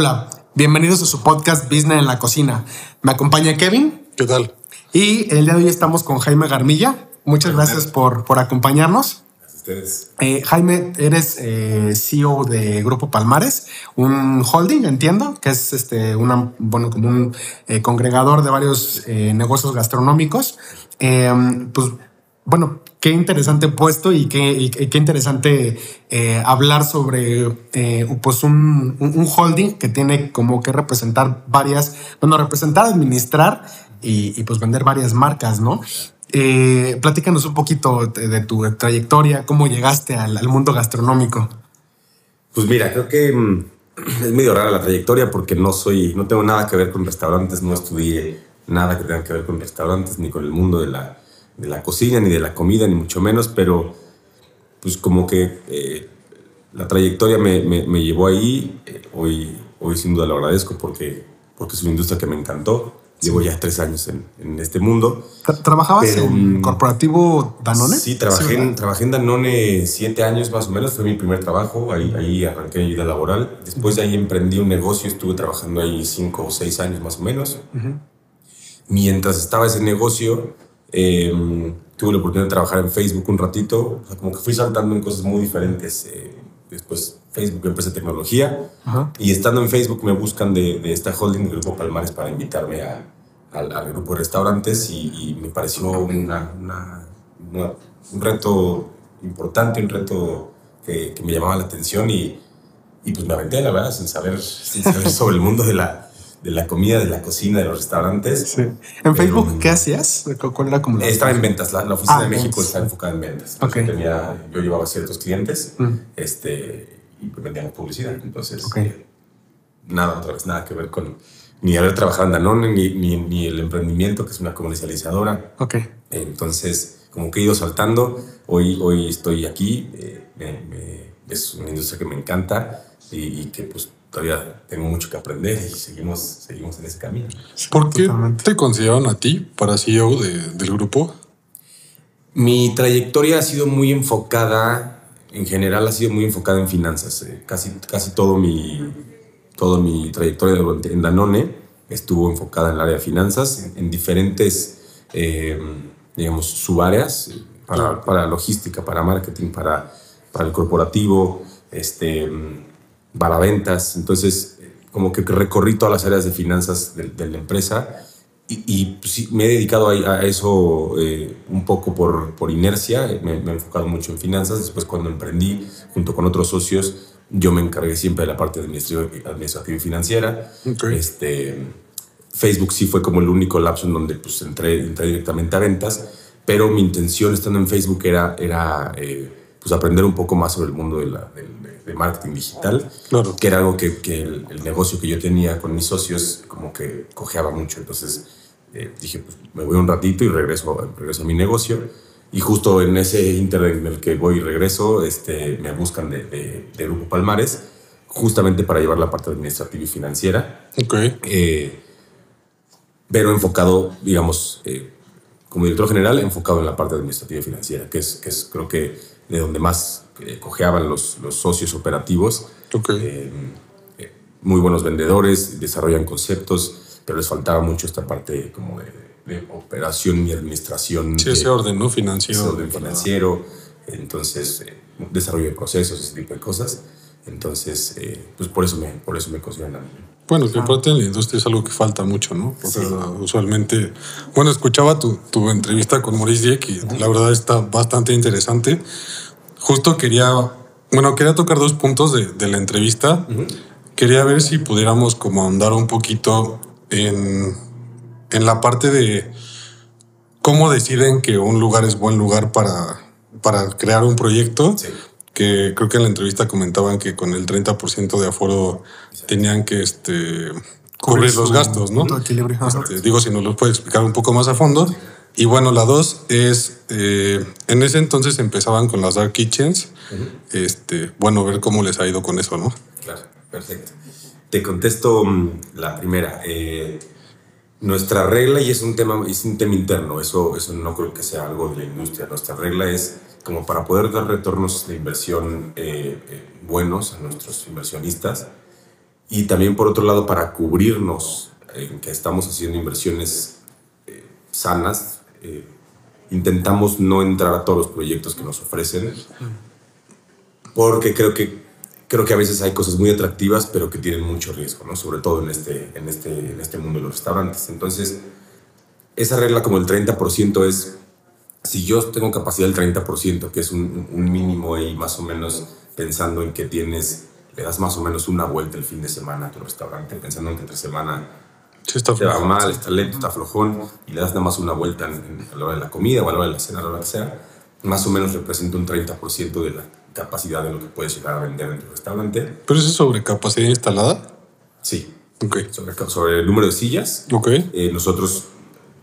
Hola, bienvenidos a su podcast Business en la Cocina. Me acompaña Kevin. ¿Qué tal? Y el día de hoy estamos con Jaime Garmilla. Muchas gracias por, por acompañarnos. Ustedes. Eh, Jaime, eres eh, CEO de Grupo Palmares, un holding, entiendo, que es este una, bueno, como un eh, congregador de varios eh, negocios gastronómicos. Pues, bueno, qué interesante puesto y qué, qué interesante eh, hablar sobre eh, pues un, holding que tiene como que representar varias, bueno, representar, administrar y, pues vender varias marcas, ¿no? Eh, platícanos un poquito de, tu trayectoria, cómo llegaste al, al mundo gastronómico. Pues mira, creo que mm, es medio rara la trayectoria porque no soy, no tengo nada que ver con restaurantes, no estudié nada que tenga que ver con restaurantes, ni con el mundo de la, de la cocina, ni de la comida, ni mucho menos, pero pues como que eh, la trayectoria me, me- me llevó ahí. Eh, hoy, hoy sin duda lo agradezco porque, porque es una industria que me encantó. Llevo ya tres años en, en este mundo. Tra- ¿Trabajabas Pero, en mm, corporativo Danone? Sí, trabajé, en, trabajé en Danone siete años más o menos, fue mi primer trabajo, ahí, ahí arranqué mi vida laboral. Después de ahí emprendí un negocio, estuve trabajando ahí cinco o seis años más o menos. Mientras estaba ese negocio, eh, tuve la oportunidad de trabajar en Facebook un ratito, o sea, como que fui saltando en cosas muy diferentes. eh, después Facebook, empresa de tecnología, Ajá. y estando en Facebook me buscan de, de esta holding de Grupo Palmares para invitarme a- al, al grupo de restaurantes y, y me pareció una- una- una- un reto importante, un reto que, que me llamaba la atención y, y pues me aventé, la verdad, sin saber, sin saber sobre el mundo de la, de la comida, de la cocina, de los restaurantes. Sí. ¿En Facebook qué hacías? ¿Cu- ¿Cuál era como la- Estaba en ventas, la, la oficina Ah, de México está enfocada en ventas. Yo, tenía, yo llevaba ciertos clientes Mm. este, y pues vendíamos publicidad. Entonces, eh, nada, otra vez, nada que ver con ni haber trabajado en Danone, ni, ni, ni el emprendimiento, que es una comercializadora. Ok. Entonces, como que he ido saltando. Hoy, hoy estoy aquí. eh, me- me- es una industria que me encanta y, y que pues todavía tengo mucho que aprender y seguimos, seguimos en ese camino. ¿Por qué Totalmente. te consideraron a ti para CEO de- del grupo? Mi trayectoria ha sido muy enfocada, en general ha sido muy enfocada en finanzas. eh, Casi, casi todo mi, todo mi trayectoria en Danone estuvo enfocada en el área de finanzas, en, en diferentes, eh, digamos, subáreas, para, para logística, para marketing, para, para el corporativo, este, para ventas. Entonces, como que recorrí todas las áreas de finanzas de, de la empresa y, y, pues, me he dedicado a, a eso eh, un poco por, por inercia, me, me he enfocado mucho en finanzas. Después cuando emprendí junto con otros socios, yo me encargué siempre de la parte administrativa, administrativa y financiera. Ok. Este, Facebook sí fue como el único lapso en donde pues, entré, entré directamente a ventas, pero mi intención estando en Facebook era, era eh, pues, aprender un poco más sobre el mundo de, la, del- de- marketing digital Claro. que era algo que, que el, el negocio que yo tenía con mis socios como que cojeaba mucho. Entonces eh, dije, pues me voy un ratito y regreso, regreso a mi negocio. Y justo en ese inter en el que voy y regreso, este, me buscan de, de, de Grupo Palmares, justamente para llevar la parte administrativa y financiera, Ok. eh, pero enfocado, digamos, eh, como director general, enfocado en la parte administrativa y financiera, que es, que es creo que de donde más eh, cojeaban los, los socios operativos Ok. eh, eh, muy buenos vendedores, desarrollan conceptos, pero les faltaba mucho esta parte como de, de operación y administración. sí, de- ese orden, ¿no? ese Financiero. orden financiero, entonces eh, desarrollo de procesos, ese tipo de cosas. Entonces, eh, pues por eso me, por eso me consideran a mí. Bueno, que aparte en la industria es algo que falta mucho, ¿no? O sea, usualmente, bueno, escuchaba tu, tu entrevista con Maurice Dieck y la verdad está bastante interesante. Justo quería, bueno, quería tocar dos puntos de, de la entrevista. Quería ver si pudiéramos como ahondar un poquito en, en la parte de cómo deciden que un lugar es buen lugar para, para crear un proyecto. Sí. Que creo que en la entrevista comentaban que con el 30% de aforo tenían que este, cubrir los gastos, ¿no? Este, digo, si nos lo puede explicar un poco más a fondo. Y bueno, la dos es, eh, en ese entonces empezaban con las Dark Kitchens. este, bueno, ver cómo les ha ido con eso, ¿no? Claro, perfecto. Te contesto mm, la primera. Eh, nuestra regla, y es un tema, es un tema interno, eso, eso no creo que sea algo de la industria. Nuestra regla es como para poder dar retornos de inversión eh, eh, buenos a nuestros inversionistas, Y también por otro lado, para cubrirnos en que estamos haciendo inversiones sanas, eh, intentamos no entrar a todos los proyectos que nos ofrecen, porque creo que, creo que a veces hay cosas muy atractivas, pero que tienen mucho riesgo, ¿no? sobre todo en este, en, este, en este mundo de los restaurantes. Entonces, esa regla como el 30% es, si yo tengo capacidad del 30%, que es un, un mínimo ahí más o menos pensando en que tienes, le das más o menos una vuelta el fin de semana a tu restaurante, pensando en que entre semana Sí, está te va mal, está lento, está flojón, y le das nada más una vuelta en- en- a la hora de la comida o a la hora de la cena, a la hora que sea, más o menos representa un 30% de la capacidad de lo que puedes llegar a vender en tu restaurante. ¿Pero eso es sobre capacidad instalada? Sí, Ok. sobre, sobre el número de sillas, Ok. eh, nosotros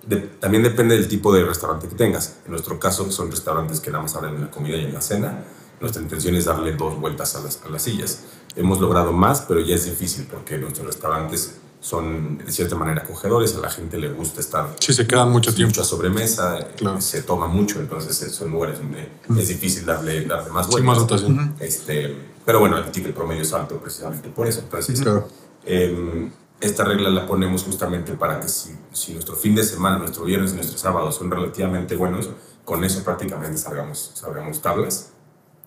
de- también depende del tipo de restaurante que tengas. En nuestro caso son restaurantes que nada más abren en la comida y en la cena. Nuestra intención es darle dos vueltas a las, a las sillas. Hemos logrado más, pero ya es difícil porque nuestros restaurantes son de cierta manera acogedores. A la gente le gusta estar Sí, se quedan mucho tiempo. mucha sobremesa, eh, Claro. se toma mucho, entonces son lugares donde es difícil darle, darle más Sí, vueltas. más rotación. Este, pero bueno, el ticket promedio es alto precisamente por eso. Entonces, Claro. eh, esta regla la ponemos justamente para que si, si nuestro fin de semana, nuestro viernes y nuestro sábado son relativamente buenos, con eso prácticamente salgamos, salgamos tablas.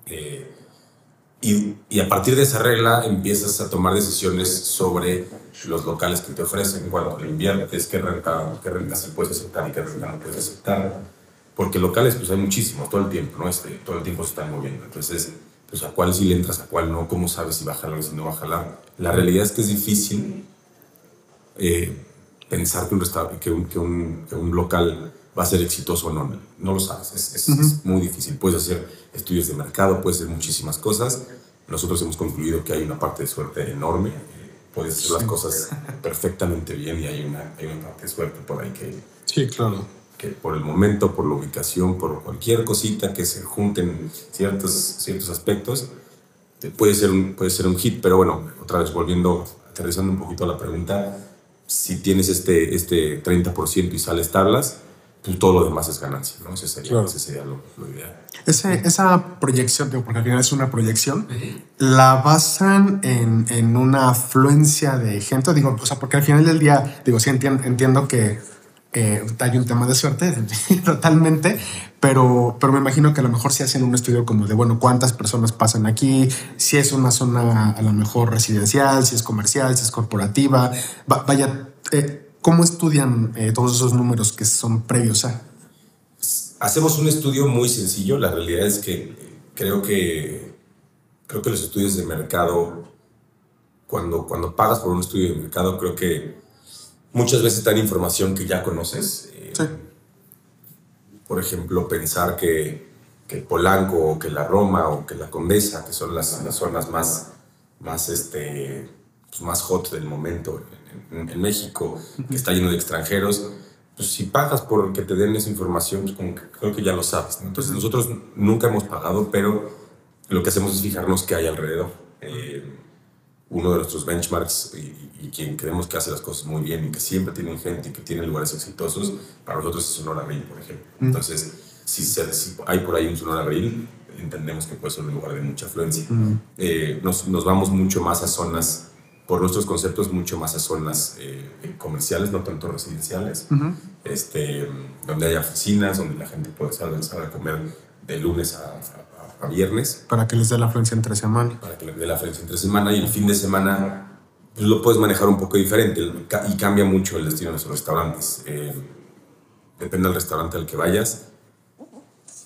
Eh, y, y a partir de esa regla empiezas a tomar decisiones sobre los locales que te ofrecen, cuánto le inviertes, qué renta, qué renta sí puedes aceptar y qué renta no puedes aceptar. Porque locales pues hay muchísimos todo el tiempo, ¿no? Este, todo el tiempo se están moviendo. Entonces, pues a cuál sí le entras, a cuál no, cómo sabes si va a jalar o si no va a jalar. La realidad es que es difícil eh, pensar que un, que, un, que, un, que un local va a ser exitoso o no. No lo sabes, es, es- es muy difícil. Puedes hacer estudios de mercado, puedes hacer muchísimas cosas. Nosotros hemos concluido que hay una parte de suerte enorme. Puedes hacer las cosas perfectamente bien y hay una, hay una parte de suerte por ahí que, Sí, claro. que por el momento, por la ubicación, por cualquier cosita que se junten ciertos, ciertos aspectos, puede ser, un, puede ser un hit. Pero bueno, otra vez volviendo, aterrizando un poquito a la pregunta, si tienes este, este 30% y sales tablas, pues todo lo demás es ganancia, ¿no? Ese sería, Claro. ese sería lo, lo ideal. Ese- esa proyección, digo, porque al final es una proyección, la basan en, en una afluencia de gente, digo, o sea, porque al final del día, digo, sí entien- entiendo que eh, hay un tema de suerte, totalmente, pero, pero me imagino que a lo mejor si hacen un estudio como de, bueno, cuántas personas pasan aquí, si es una zona a lo mejor residencial, si es comercial, si es corporativa, Va- vaya, eh, ¿cómo estudian eh, todos esos números que son previos a? Hacemos un estudio muy sencillo. La realidad es que eh, creo que creo que los estudios de mercado, cuando, cuando pagas por un estudio de mercado, creo que muchas veces dan información que ya conoces. Eh, Sí. Por ejemplo, pensar que, que Polanco o que la Roma o que la Condesa, que son las, las zonas más, más, este, pues, más hot del momento en, en- México, que está lleno de extranjeros, pues si pagas por que te den esa información, pues como que creo que ya lo sabes. ¿no? Entonces nosotros nunca hemos pagado, pero lo que hacemos es fijarnos qué hay alrededor. Eh, uno de nuestros benchmarks y, y quien creemos que hace las cosas muy bien y que siempre tiene gente y que tiene lugares exitosos, para nosotros es Sonora Grill, por ejemplo. Entonces, si, se- si hay por ahí un Sonora Grill, entendemos que puede ser un lugar de mucha afluencia. Eh, nos, nos vamos mucho más a zonas, por nuestros conceptos, mucho más a zonas eh, comerciales, no tanto residenciales, este, donde haya oficinas, donde la gente puede salir, a comer de lunes a, a- a viernes Para que les dé la afluencia entre semana. para que le dé la diferencia entre semana y el fin de semana pues lo puedes manejar un poco diferente y cambia mucho el destino de nuestros restaurantes. Eh, depende del restaurante al que vayas,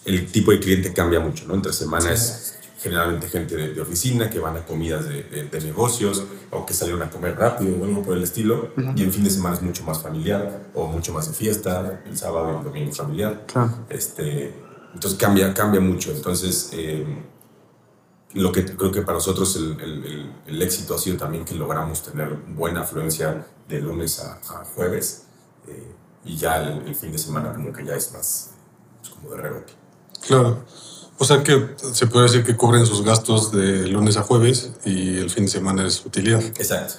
el tipo de cliente cambia mucho, ¿no? Entre semana es generalmente gente de, de oficina que van a comidas de, de- de negocios o que salieron a comer rápido o algo por el estilo y el fin de semana es mucho más familiar o mucho más de fiesta, el sábado y el domingo familiar. Claro. Este, entonces cambia, cambia mucho. Entonces, eh, lo que creo que para nosotros el, el- el- el éxito ha sido también que logramos tener buena afluencia de lunes a, a jueves eh, y ya el, el fin de semana como que ya es más pues, como de rebote. Claro. O sea que se puede decir que cubren sus gastos de lunes a jueves y el fin de semana es utilidad. Exacto.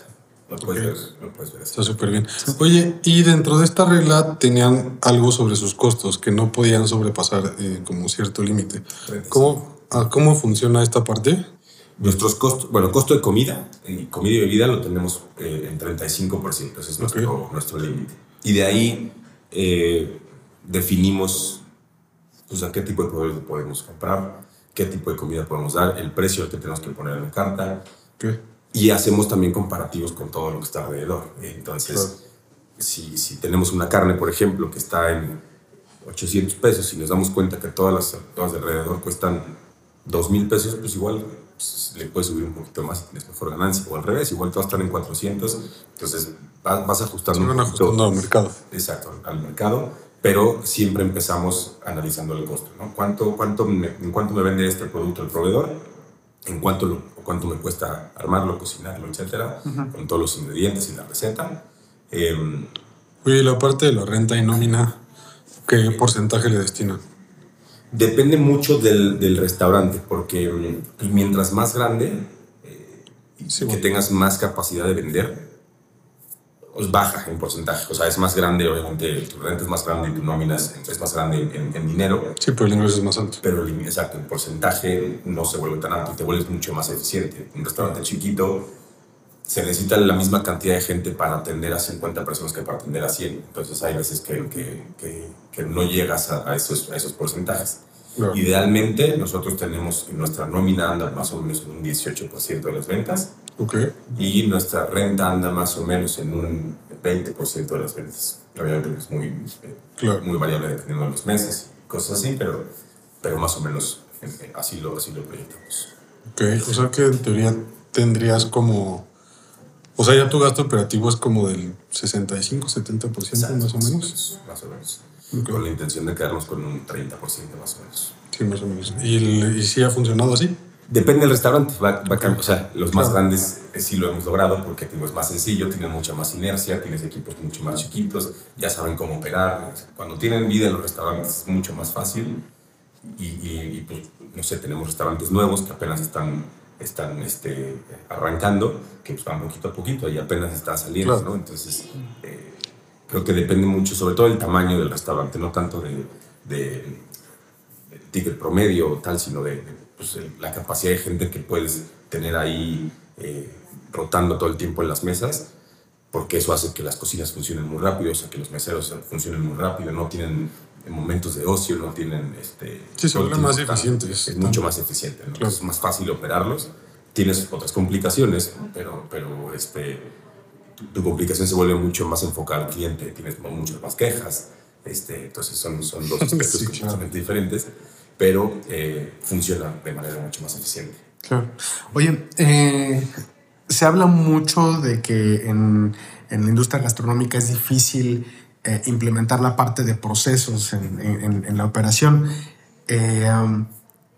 Lo puedes ver, lo puedes ver así. Está súper bien. Oye, y dentro de esta regla tenían algo sobre sus costos que no podían sobrepasar eh, como cierto límite. ¿Cómo, ah, ¿Cómo funciona esta parte? Nuestros costos, bueno, costo de comida, y comida y bebida lo tenemos eh, en 35%, ese es nuestro, nuestro límite. Y de ahí eh, definimos pues, a qué tipo de productos podemos comprar, qué tipo de comida podemos dar, el precio que tenemos que poner en la carta. Y hacemos también comparativos con todo lo que está alrededor. Entonces, si, si, tenemos una carne, por ejemplo, que está en 800 pesos y nos damos cuenta que todas las todas de alrededor cuestan 2 mil pesos, pues igual pues, le puedes subir un poquito más y tienes mejor ganancia. O al revés, igual todas están en 400, entonces vas, ajustando. van ajustando al mercado. Exacto, al mercado pero siempre empezamos analizando el costo. ¿no? ¿Cuánto, cuánto ¿En cuánto me vende este producto el proveedor? ¿En cuánto, lo, cuánto me cuesta armarlo, cocinarlo, etcétera? Con todos los ingredientes y la receta. Eh, Oye, la parte de la renta y nómina, ¿qué porcentaje le destinan? Depende mucho del, del restaurante, porque mm, mientras más grande, eh, que tengas más capacidad de vender, pues baja en porcentaje. O sea, es más grande, obviamente, tu renta es más grande y tu nómina es, más grande en, dinero. Sí, pero el ingreso es más alto. Pero el, exacto, el porcentaje no se vuelve tan alto y te vuelves mucho más eficiente. Un restaurante chiquito se necesita la misma cantidad de gente para atender a 50 personas que para atender a 100. Entonces hay veces que, que, que, no llegas a, esos, a esos porcentajes. Idealmente, nosotros tenemos nuestra nómina anda más o menos en un 18% de las ventas y nuestra renta anda más o menos en un 20% de las ventas. Obviamente es muy, muy variable dependiendo de los meses, cosas así, pero, pero más o menos eh, así lo, así lo proyectamos. Ok, o sea que en teoría tendrías como... O sea, ya tu gasto operativo es como del 65, 70% más o menos. Más o menos. Con la intención de quedarnos con un 30% más o menos. Sí, más o menos. ¿Y, y sí ha funcionado así? Depende del restaurante, va, va o sea, los más grandes eh, sí lo hemos logrado porque es más sencillo, tienen mucha más inercia, tienes equipos mucho más chiquitos, ya saben cómo operar. Cuando tienen vida en los restaurantes es mucho más fácil y, y, pues, no sé, tenemos restaurantes nuevos que apenas están, están este, arrancando, que pues van poquito a poquito y apenas está saliendo, ¿no? Entonces, eh, creo que depende mucho, sobre todo el tamaño del restaurante, no tanto de, de, ticket promedio o tal, sino de pues, la capacidad de gente que puedes tener ahí eh, rotando todo el tiempo en las mesas, porque eso hace que las cocinas funcionen muy rápido, o sea, que los meseros funcionen muy rápido, no tienen momentos de ocio, no tienen... Este, sí, son más eficientes. Es mucho más eficiente, es más fácil operarlos. Tienes otras complicaciones, pero, pero este, tu, complicación se vuelve mucho más enfocada al cliente, tienes muchas más quejas, este, entonces son, son dos aspectos completamente diferentes pero eh, funciona de manera mucho más eficiente. Claro. Oye, eh, se habla mucho de que en, en, la industria gastronómica es difícil eh, implementar la parte de procesos en, en, en la operación. Um,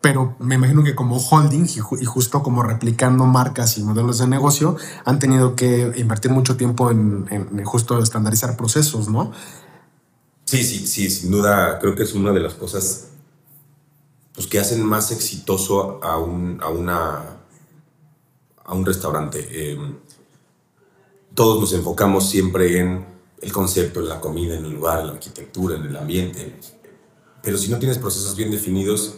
pero me imagino que como holding y, justo como replicando marcas y modelos de negocio, han tenido que invertir mucho tiempo en, en, justo estandarizar procesos, ¿no? Sí, sí, sí, sin duda creo que es una de las cosas pues, que hacen más exitoso a un, a una, a un restaurante. Em, todos nos enfocamos siempre en el concepto, en la comida, en el lugar, en la arquitectura, en el ambiente. Pero si no tienes procesos bien definidos,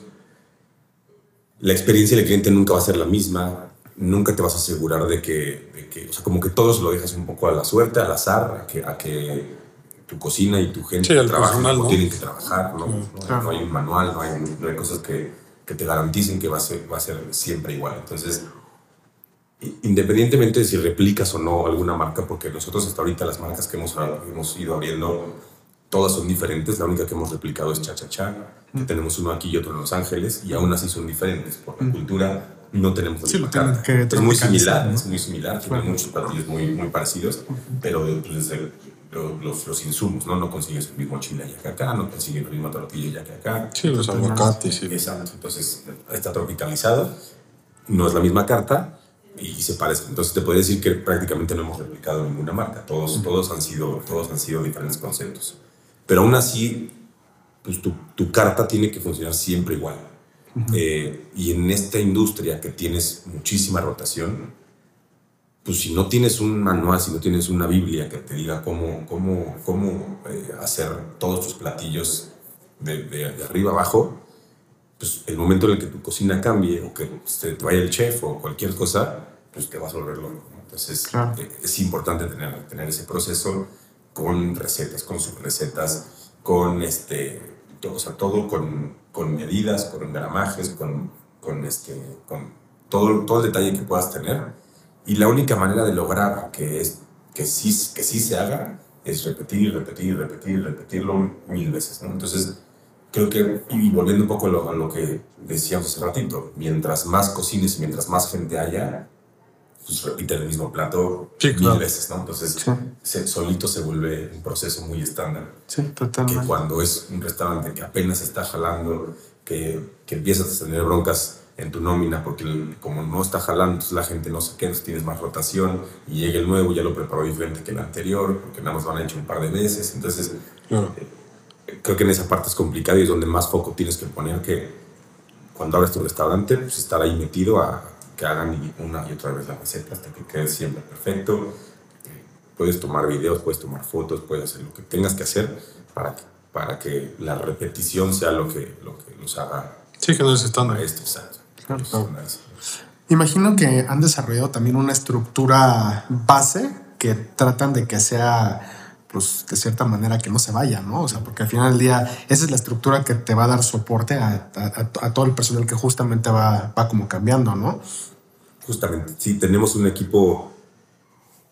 la experiencia del cliente nunca va a ser la misma, nunca te vas a asegurar de que, que o sea, como que todos lo dejas un poco a la suerte, al azar, a que, a que tu cocina y tu gente sí, ¿no? tienen que trabajar, ¿no? No, hay un manual, no hay, no hay cosas que, que, te garanticen que va a, ser, va a ser siempre igual. Entonces, independientemente de si replicas o no alguna marca, porque nosotros hasta ahorita las marcas que hemos, hemos ido abriendo, todas son diferentes, la única que hemos replicado es Cha Cha Cha, que tenemos uno aquí y otro en Los Ángeles, y aún así son diferentes, por la cultura no tenemos la misma carta. Es muy similar, es muy similar, tiene muchos platillos muy, muy parecidos, pero pues, desde los, los, insumos, ¿no? No consigues el mismo chile ya que acá, no consigues la misma tortilla ya que acá. Sí, los aguacates. Sí. Exacto, entonces está tropicalizado, no es la misma carta y se parece. Entonces te puedo decir que prácticamente no hemos replicado ninguna marca, todos, todos, han, sido, todos han sido diferentes conceptos. Pero aún así, pues tu, tu carta tiene que funcionar siempre igual. Eh, y en esta industria que tienes muchísima rotación, pues si no tienes un manual, si no tienes una Biblia que te diga cómo, cómo, cómo eh, hacer todos tus platillos de, de, arriba abajo, pues el momento en el que tu cocina cambie o que se te vaya el chef o cualquier cosa, pues te vas a volver loco. ¿no? Entonces eh, es importante tener, tener ese proceso con recetas, con subrecetas, con este, todo, o sea, todo con, con medidas, con gramajes, con, con, este, con todo, todo el detalle que puedas tener. Y la única manera de lograr que, es, que, sí, que sí se haga es repetir repetir repetir repetirlo mil veces. ¿no? Entonces, creo que, y volviendo un poco a lo, a lo que decíamos hace ratito, mientras más cocines y mientras más gente haya, pues repite el mismo plato Sí, mil claro. veces, ¿no? Entonces, Sí. se- solito se vuelve un proceso muy estándar. Sí, Que totalmente. cuando es un restaurante que apenas está jalando, que, que empiezas a tener broncas en tu nómina, porque el- como no está jalando, entonces la gente no se queda, entonces tienes más rotación, y llega el nuevo, ya lo preparó diferente que el anterior, porque nada más lo han hecho un par de veces, entonces Claro. creo que en esa parte es complicado y es donde más foco tienes que poner que cuando abres tu restaurante, pues estar ahí metido a que hagan una y otra vez la receta hasta que quede siempre perfecto. Eh, Puedes tomar videos, puedes tomar fotos, puedes hacer lo que tengas que hacer para que, para que la repetición sea lo que, lo que los haga Sí, que no es estándar. maestros. exacto. Claro. Imagino que han desarrollado también una estructura base que tratan de que sea, pues, de cierta manera que no se vaya, ¿no? O sea, porque al final del día esa es la estructura que te va a dar soporte a, a- a- a todo el personal que justamente va, va como cambiando, ¿no? Justamente, sí, tenemos un equipo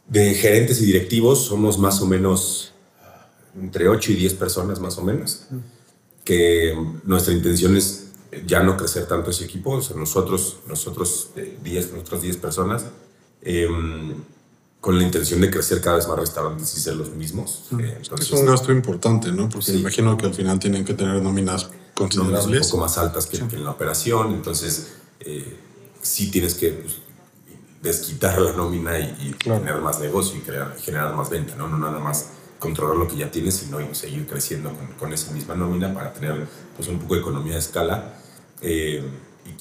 de gerentes y directivos, somos más o menos entre 8 y 10 personas más o menos, que nuestra intención es ya no crecer tanto ese equipo, o sea, nosotros, nosotros eh, 10, nosotros 10 personas, em, con la intención de crecer cada vez más restaurantes y ser los mismos. Eh, entonces, Es un gasto importante, ¿no? Porque Sí. imagino que al final tienen que tener nóminas nóminas un considerables. poco más altas que, en la operación, entonces eh, sí tienes que pues, desquitar la nómina y, y Claro. tener más negocio y crear, generar más venta, ¿no? no nada más controlar lo que ya tienes, sino ir- seguir creciendo con, con esa misma nómina para tener pues, un poco de economía de escala eh,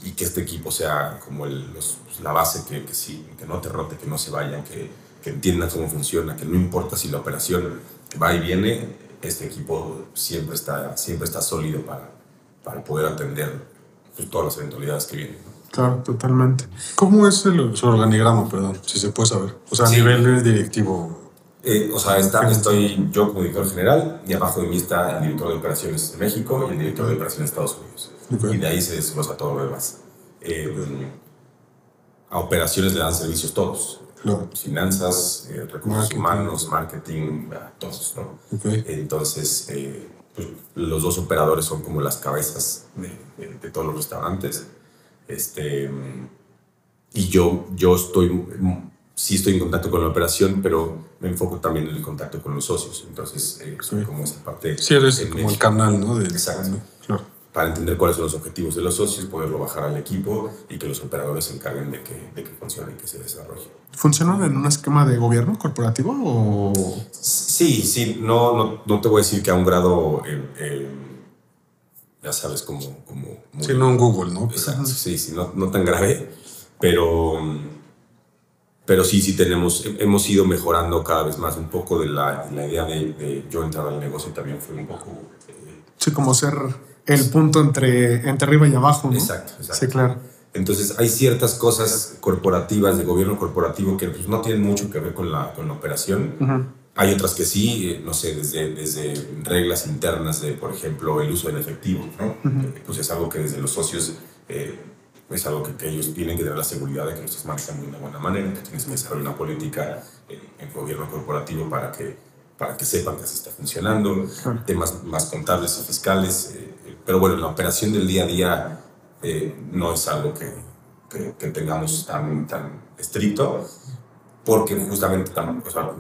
y, y que este equipo sea como el- los- pues, la base que, que, sí, que no te rote, que no se vayan, que, que entiendan cómo funciona, que no importa si la operación va y viene, este equipo siempre está, siempre está sólido para, para poder atender pues, todas las eventualidades que vienen. ¿no? Claro, totalmente. ¿Cómo es el, su organigrama, perdón? Si se puede saber. O sea, a Sí. nivel directivo. Eh, o sea, está, estoy yo como director general y abajo de mí está el director de operaciones de México y el director de operaciones de Estados Unidos. Ok. Y de ahí se desglosa todo lo demás. Eh, a operaciones le dan servicios todos. Claro. Finanzas, eh, recursos Marketing. humanos, marketing, todos, ¿no? Ok. Entonces, eh, pues, los dos operadores son como las cabezas de, de- de todos los restaurantes. Este, y yo, yo estoy, sí estoy en contacto con la operación, pero me enfoco también en el contacto con los socios. Entonces, eh, soy Ok. como esa parte. Sí, eres como el medio, canal, ¿no? De, Exacto. Claro. Para entender cuáles son los objetivos de los socios, poderlo bajar al equipo y que los operadores se encarguen de que, de que funcione y que se desarrolle. ¿Funcionan en un esquema de gobierno corporativo o...? Sí, sí, no, no, no te voy a decir que a un grado, eh, eh, ya sabes, como... como muy- Sí, no en Google, ¿no? Exacto, sí, sí, no, no tan grave, pero, pero sí, sí tenemos, he- hemos ido mejorando cada vez más un poco de la, la idea de, de yo entrar al negocio también fue un poco... eh, Sí, como ser el punto entre, entre arriba y abajo, ¿no? Exacto, exacto. Sí, claro. Entonces hay ciertas cosas corporativas, de gobierno corporativo, que pues, no tienen mucho que ver con la, con la operación. Hay otras que sí, eh, no sé, desde, desde reglas internas de, por ejemplo, el uso del efectivo, ¿no? Que, Pues es algo que desde los socios eh, es algo que, que ellos tienen que tener la seguridad de que lo estás manejando de una buena manera, que tienes que desarrollar una política en, en gobierno corporativo para que, para que sepan que así está funcionando, temas más contables y fiscales. eh, eh, pero bueno, la operación del día a día eh, no es algo que, que, que tengamos tan, tan estricto, porque justamente tam- o sea,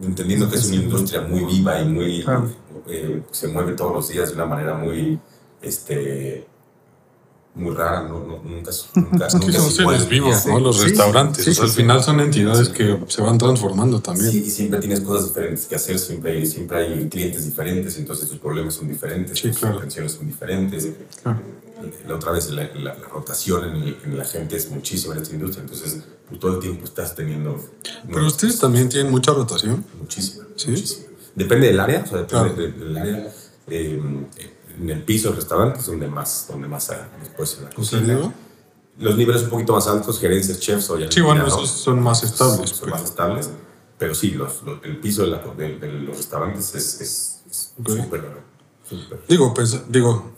entendiendo que es una industria muy viva y muy Claro. eh, se mueve todos los días de una manera muy este muy rara, no, no- nunca, es- nunca, Sí, nunca son seres vivos, ¿no? Los sí, restaurantes. sí, o sea, al final son entidades que se van transformando también. Sí, y siempre tienes cosas diferentes que hacer, siempre hay, siempre hay clientes diferentes, entonces tus problemas son diferentes, tus claro. intenciones son diferentes. Claro. La otra vez la, la- la rotación en, el- en la gente es muchísima en esta industria, entonces todo el tiempo estás teniendo... Pero ustedes también tienen mucha rotación. Muchísimo, ¿Sí? muchísimo. Depende del área, o sea, depende Claro. de- del área. Eh, en el piso del restaurante es donde más, donde más. Después en la. Los niveles un poquito más altos, gerencias, chefs, obviamente. Sí, bueno, ¿no? esos son más estables. Son pues. más estables. Pero sí, los, los- el piso de, la- de- de los restaurantes es es- es Ok. súper. súper. Digo, pues, digo.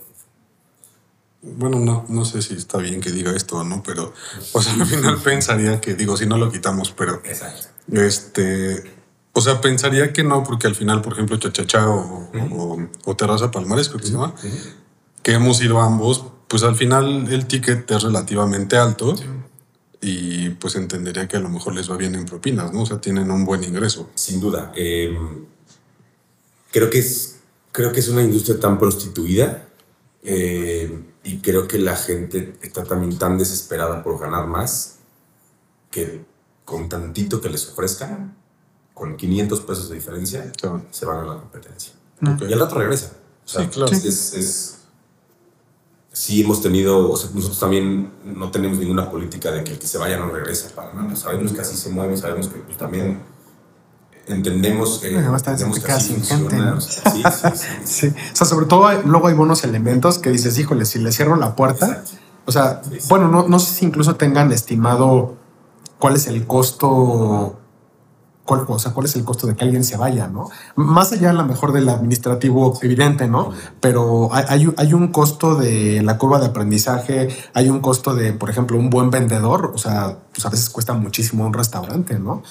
Bueno, no, no sé si está bien que diga esto o no, pero. O sea, al final pensaría que, digo, si no lo quitamos, pero. Exacto. Este. O sea, pensaría que no, porque al final, por ejemplo, Chachachá o, o- o Terraza Palmares, creo que se llama, que hemos ido a ambos, pues al final el ticket es relativamente alto y pues entendería que a lo mejor les va bien en propinas, ¿no? O sea, tienen un buen ingreso. Sin duda. eh, creo, que es, creo que es una industria tan prostituida eh, y creo que la gente está también tan desesperada por ganar más que con tantito que les ofrezcan, con 500 pesos de diferencia, Claro. se van a la competencia. Ok. Y al rato regresa. O sea, Sí, claro. Es, es- sí hemos tenido, o sea, nosotros también no tenemos ninguna política de que el que se vaya no regresa para nada. Sabemos que así se mueve, sabemos que pues, también entendemos, Además, también entendemos que así gente, ¿no? o sea, sí, sí, sí, sí. Sí, o sea, sobre todo luego hay buenos elementos que dices, híjole, si le cierro la puerta, Exacto. o sea, Sí, sí. bueno, no, no sé si incluso tengan estimado cuál es el costo, cuál, o sea, cuál es el costo de que alguien se vaya, ¿no? Más allá a lo mejor del administrativo evidente, ¿no? Pero hay, hay, un- costo de la curva de aprendizaje, hay un costo de, por ejemplo, un buen vendedor, o sea, pues a veces cuesta muchísimo un restaurante, ¿no?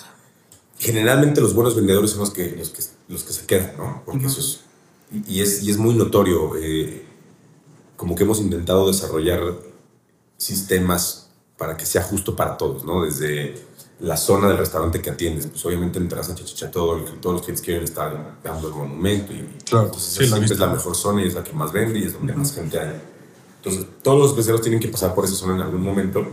generalmente los buenos vendedores son los que, los que, los que se quedan, ¿no? Porque eso es, y y es, y es muy notorio, eh, como que hemos intentado desarrollar sistemas para que sea justo para todos, ¿no? Desde la zona del restaurante que atiendes, pues obviamente entras a Chachacha, todo, todos los clientes quieren estar dando el monumento y Claro, entonces sí, la siempre es vista. la mejor zona y es la que más vende y es donde más gente hay. Entonces todos los meseros tienen que pasar por esa zona en algún momento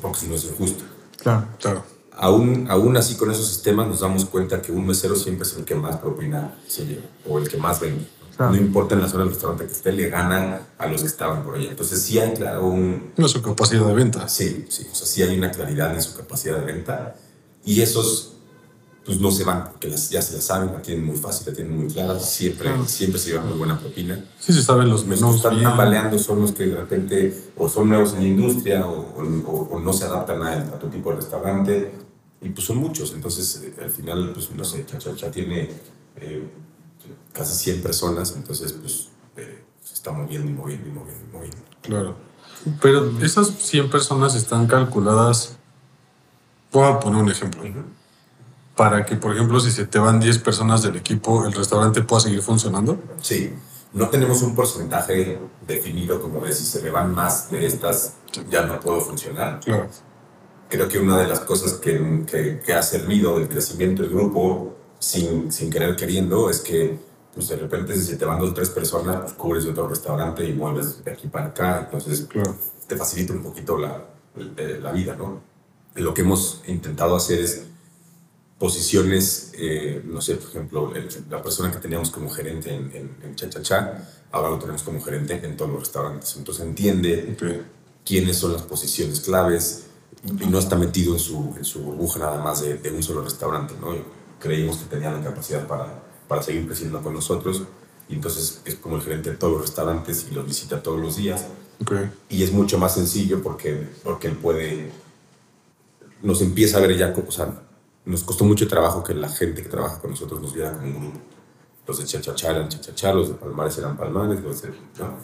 porque si no es injusto. Claro. Claro. Aún, aún así con esos sistemas nos damos cuenta que un mesero siempre es el que más propina se lleva o el que más vende. Claro. No importa en la zona del restaurante que esté, le ganan a los que estaban por allá. Entonces sí hay claro un... No su capacidad de venta. Sí, sí, o sea, sí hay una claridad en su capacidad de venta y esos pues no se van, porque las, ya se las saben, la tienen muy fácil, la tienen muy clara, siempre, siempre se llevan muy buena propina. Sí se saben los Los que menús están bien. tambaleando son los que de repente o son nuevos en la industria o, o- o no se adaptan a, a tu tipo de restaurante. Y pues son muchos. Entonces, eh, al final, pues no sé, Chachacha tiene eh, casi 100 personas. Entonces, pues eh, se está moviendo y moviendo y moviendo y moviendo. Claro. Pero esas 100 personas están calculadas. Voy a poner un ejemplo. Para que, por ejemplo, si se te van 10 personas del equipo, el restaurante pueda seguir funcionando. Sí, no tenemos un porcentaje definido como de si se me van más de estas, ya no puedo funcionar. Claro. creo que una de las cosas que, que, que ha servido del crecimiento del grupo sin, sin querer queriendo es que pues de repente si te van dos o tres personas pues cubres otro restaurante y mueves de aquí para acá entonces Claro. te facilita un poquito la, eh, la vida ¿no? lo que hemos intentado hacer es posiciones eh, no sé por ejemplo el- la persona que teníamos como gerente en, en, en Cha Cha Cha ahora lo tenemos como gerente en todos los restaurantes entonces entiende Ok. quiénes son las posiciones claves y no está metido en su, en su burbuja nada más de, de un solo restaurante. ¿no? Creímos que tenía la capacidad para, para seguir creciendo con nosotros y entonces es como el gerente de todos los restaurantes y los visita todos los días Ok. y es mucho más sencillo porque, porque él puede, nos empieza a ver ya, como- o sea, nos costó mucho trabajo que la gente que trabaja con nosotros nos viera como un grupo. Los de Chachachá eran Chachachá, los de Palmares eran Palmares, los de... ¿no?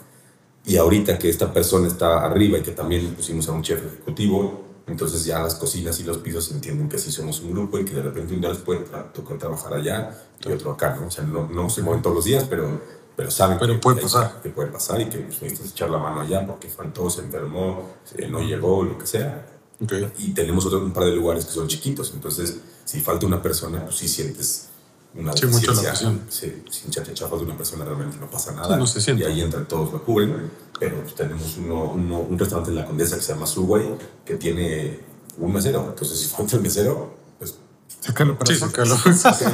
Y ahorita que esta persona está arriba y que también pusimos a un chef ejecutivo, entonces ya las cocinas y los pisos entienden que sí somos un grupo y que de repente un día les puede tocar trabajar allá y otro acá, ¿no? O sea, no, no se mueven todos los días, pero, pero saben Pero que, puede que- pasar. que puede pasar y que pues, necesitas echar la mano allá porque faltó, se enfermó, se- no llegó, lo que sea. Ok. Y tenemos otro, un par de lugares que son chiquitos, entonces si falta una persona, pues sí sientes una Sí, mucho la presión. Sí, sin chachacha falta una persona realmente no pasa nada. Sí, no se siente. Y ahí entran todos, lo cubren. Pero tenemos uno, uno- un restaurante en la Condesa que se llama Subway, que tiene un mesero. Entonces si falta el mesero, pues Sácalo para Sí, sácalo.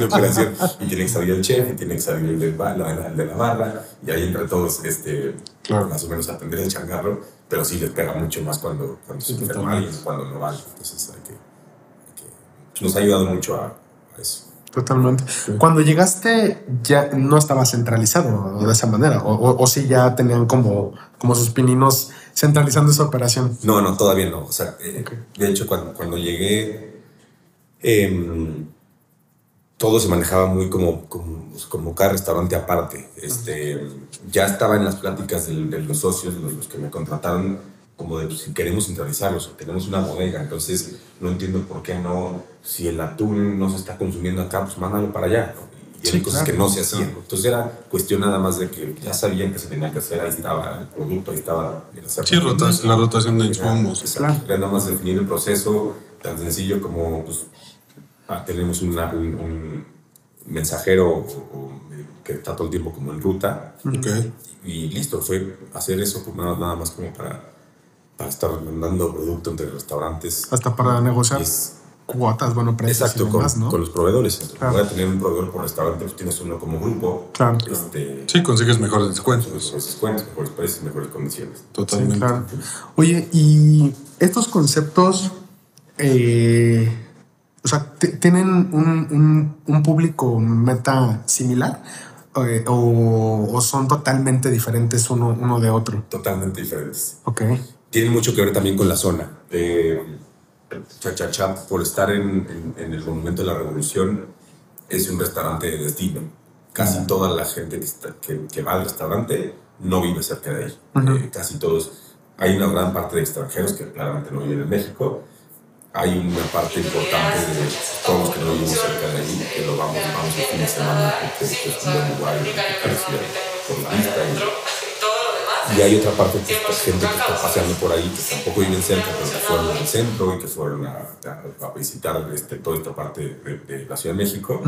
la operación. Y tiene que salir el chef, y tiene que salir el, ba- la- el de la barra, y ahí entran todos este, Claro. más o menos a atender el changarro, pero sí les pega mucho más cuando, cuando se Sí, enferma totalmente. alguien, cuando no van. Entonces hay que, hay que- nos ha ayudado mucho a, a eso. Totalmente. Cuando llegaste ya no estaba centralizado de esa manera, o, o, o sí ya tenían como, como sus pininos centralizando esa operación. No, no, todavía no. O sea, eh, de hecho, cuando, cuando llegué, em, todo se manejaba muy como, como, como cada restaurante aparte. Este, ya estaba en las pláticas de, de los socios, los, los que me contrataron, como de pues, si queremos centralizarlos, tenemos una bodega, entonces no entiendo por qué no, si el atún no se está consumiendo acá, pues mándalo para allá. ¿no? Y Sí, hay cosas claro. que no se hacían. Entonces era cuestión nada más de que ya sabían que se tenía que hacer, ahí estaba el producto, ahí estaba el hacer- Sí, rotas- la rotación de insumos. Exacto. Era nada más definir el proceso tan sencillo como pues, ah, tenemos una- un, un mensajero que está todo el tiempo como en ruta Ok. y listo, fue hacer eso como nada, nada más como para, para estar mandando producto entre restaurantes. Hasta para negociar Es- cuotas, bueno, precios Exacto, y con, ¿no? con los proveedores. Entonces, Claro. Voy a tener un proveedor por restaurante, pues tienes uno como grupo. Claro. Este, Sí, consigues mejores descuentos. mejores descuentos, mejores precios, mejores condiciones. Sí, Totalmente. claro. Oye, y estos conceptos, eh, o sea, ¿tienen un, un- un público meta similar? Eh, o, o son totalmente diferentes uno, uno de otro? Totalmente diferentes. Ok. tiene mucho que ver también con la zona. Eh, Chachachá, por estar en, en- en el Monumento de la Revolución, es un restaurante de destino. Casi toda la gente que, está- que- que va al restaurante no vive cerca de ahí. Eh, casi todos. Hay una gran parte de extranjeros que claramente no viven en México. Hay una parte importante de todos los que no vivimos cerca de ahí, que lo vamos, vamos el fin de semana porque es un buen lugar por la vista. Y, y hay otra parte que está gente que está paseando por ahí, que tampoco viven cerca, pero que fueron al centro y que fueron a, a- a visitar este, toda esta parte de, de la Ciudad de México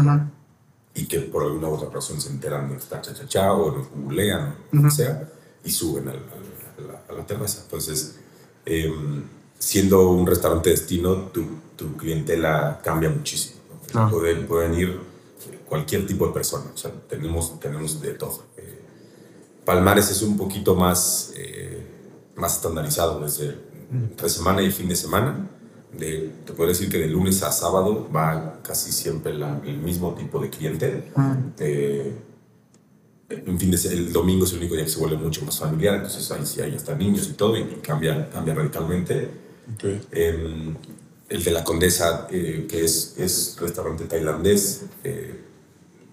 y que por alguna u otra razón se enteran de que está chachachá o lo googlean o lo que sea y suben al- al- a, la, a la terraza. Entonces, em, siendo un restaurante destino, tu, tu clientela cambia muchísimo. ¿no? Claro. Pueden, pueden ir eh, cualquier tipo de persona, o sea, tenemos, tenemos de todo. Palmares es un poquito más, eh, más estandarizado desde entre semana y fin de semana. De, te puedo decir que de lunes a sábado va casi siempre la- el mismo tipo de cliente. Eh, en fin de el domingo es el único día que se vuelve mucho más familiar, entonces ahí sí hay hasta niños y todo, y, y cambia, cambia radicalmente. Ok. Eh, el de la Condesa, eh, que es, es restaurante tailandés, eh,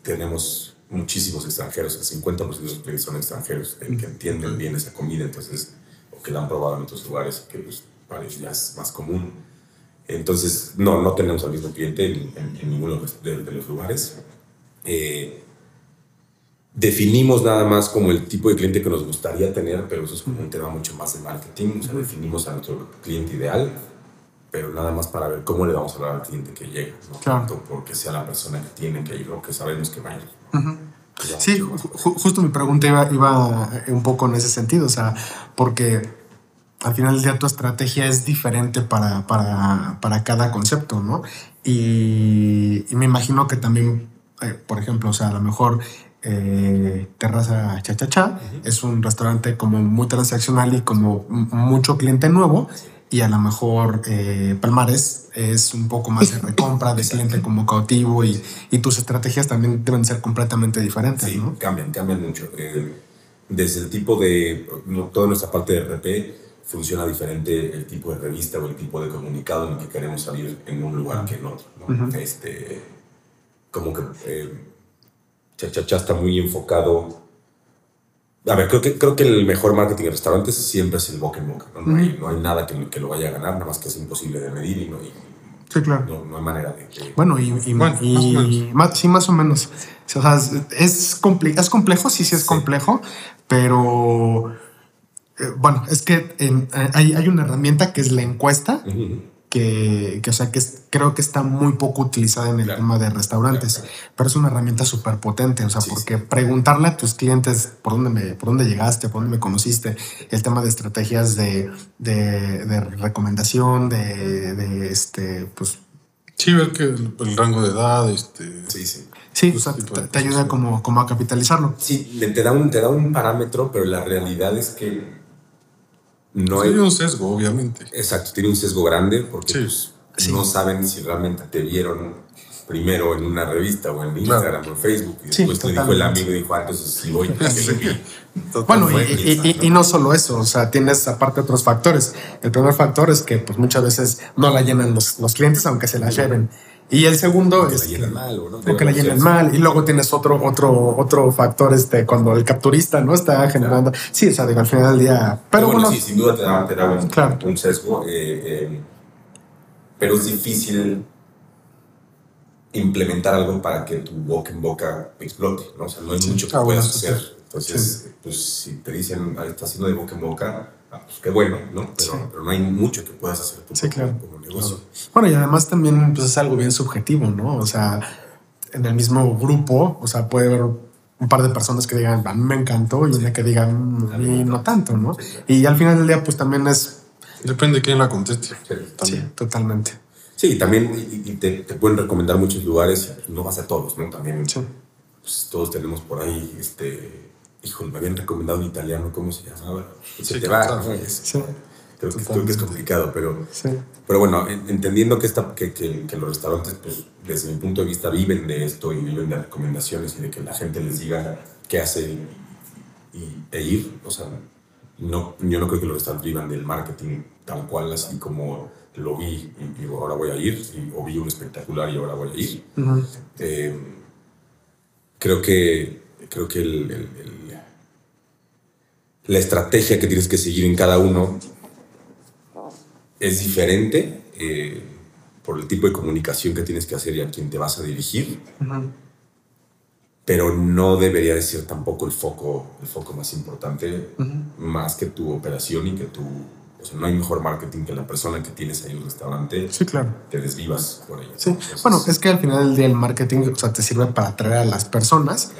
tenemos muchísimos extranjeros, el 50% de los clientes son extranjeros, eh, que entienden bien esa comida, entonces, o que la han probado en otros lugares, que pues, para ellos ya es más común. Entonces, no, no tenemos al mismo cliente en, en- en ninguno de los- de, de los lugares. Eh, definimos nada más como el tipo de cliente que nos gustaría tener, pero eso es como un tema mucho más de marketing. O sea, definimos a nuestro cliente ideal, pero nada más para ver cómo le vamos a hablar al cliente que llega, no Claro. tanto porque sea la persona que tiene que ir o que sabemos que va a ir. Ya, Sí, ju- justo mi pregunta iba, iba un poco en ese sentido, o sea, porque al final del día tu estrategia es diferente para, para, para cada concepto, ¿no? Y, y me imagino que también, eh, por ejemplo, o sea, a lo mejor eh, Terraza Chachachá es un restaurante como muy transaccional y como mucho cliente nuevo. Y a lo mejor eh, Palmares es un poco más de recompra, de cliente como cautivo y, y tus estrategias también deben ser completamente diferentes, Sí, ¿no? cambian, cambian mucho. Eh, desde el tipo de, toda nuestra parte de RP funciona diferente el tipo de revista o el tipo de comunicado en el que queremos salir en un lugar que en otro. ¿no? este, como que eh, Chachachá está muy enfocado. A ver, creo que, creo que el mejor marketing de restaurantes siempre es el boca en boca. No, no, hay, no hay nada que, que lo vaya a ganar, nada más que es imposible de medir y no, y Sí, claro. no, no hay manera de que. Bueno, y, y- Bueno, y- más o menos. más- sí, más o menos. O sea, es, comple- es complejo, sí, sí es Sí. complejo, pero eh, bueno, es que eh, hay, hay una herramienta que es la encuesta. Que, que, o sea, que es- creo que está muy poco utilizada en el Claro. tema de restaurantes, Claro, pero es una herramienta súper potente, o sea, Sí, porque preguntarle a tus clientes por dónde, me, por dónde llegaste, por dónde me conociste, el tema de estrategias de, de, de recomendación, de, de este, pues Sí, ver que el, el rango de edad, este. Sí, sí. Sí, o sea, te, te ayuda sí. como, como a capitalizarlo. Sí, te da, un, te da un parámetro, pero la realidad es que no Sí, hay... hay un sesgo, obviamente. Exacto, tiene un sesgo grande porque Sí. pues, no saben si realmente te vieron primero en una revista o en Instagram o en Facebook. Y Sí, después le dijo el amigo y dijo, ah, entonces sí voy. Bueno, Fue y, y- fiesta, y- y no solo eso, o sea, tienes aparte otros factores. El primer factor es que pues muchas veces no la llenan los, los clientes aunque se la lleven. Y el segundo Que es la llenan mal, ¿o no? o que la llenen mal. Y luego tienes otro, otro, otro factor, este, cuando el capturista no está generando. Sí, o sea, digo, al final del día. Pero bueno, bueno, sí, sin duda te da, te da un, Claro. un sesgo, eh, eh, pero es difícil implementar algo para que tu boca en boca explote, ¿no? O sea, no hay mucho que Ah, puedas hacer. Entonces, pues si te dicen, ah, está haciendo de boca en boca, ah, pues qué bueno, ¿no? Pero, Sí. pero no hay mucho que puedas hacer tú Sí, claro. como negocio. Bueno, y además también pues, es algo bien subjetivo, ¿no? O sea, en el mismo grupo, o sea, puede haber un par de personas que digan, a mí me encantó, y una que digan, "Mm, a mí no tanto, ¿no? Y al final del día, pues también es. Depende de quién la conteste. Sí. Totalmente. Sí, también y, y te, te pueden recomendar muchos lugares, no vas a todos, ¿no? También Sí. pues, todos tenemos por ahí, este, híjole, me habían recomendado un italiano, ¿cómo se llamaba? Se Sí, te va, claro. Es- Sí, creo, que, creo que es complicado, pero, sí. pero bueno, en- entendiendo que, esta, que, que, que los restaurantes, pues, desde mi punto de vista, viven de esto y viven de recomendaciones y de que la gente les diga qué hacer y, y- e ir, o sea, no, yo no creo que los restaurantes vivan del marketing tal cual, así como lo vi y, y ahora voy a ir, y- o vi un espectacular y ahora voy a ir. Ujú. Eh, creo que, creo que el- el- el- la estrategia que tienes que seguir en cada uno es diferente eh, por el tipo de comunicación que tienes que hacer y a quién te vas a dirigir, Ujú. pero no debería de ser tampoco el foco, el foco más importante, más que tu operación y que tu... O sea, no hay mejor marketing que la persona que tienes ahí en el restaurante. Sí, claro. Te desvivas por ella. Sí, Entonces, bueno, es que al final del día el marketing o sea, te sirve para atraer a las personas,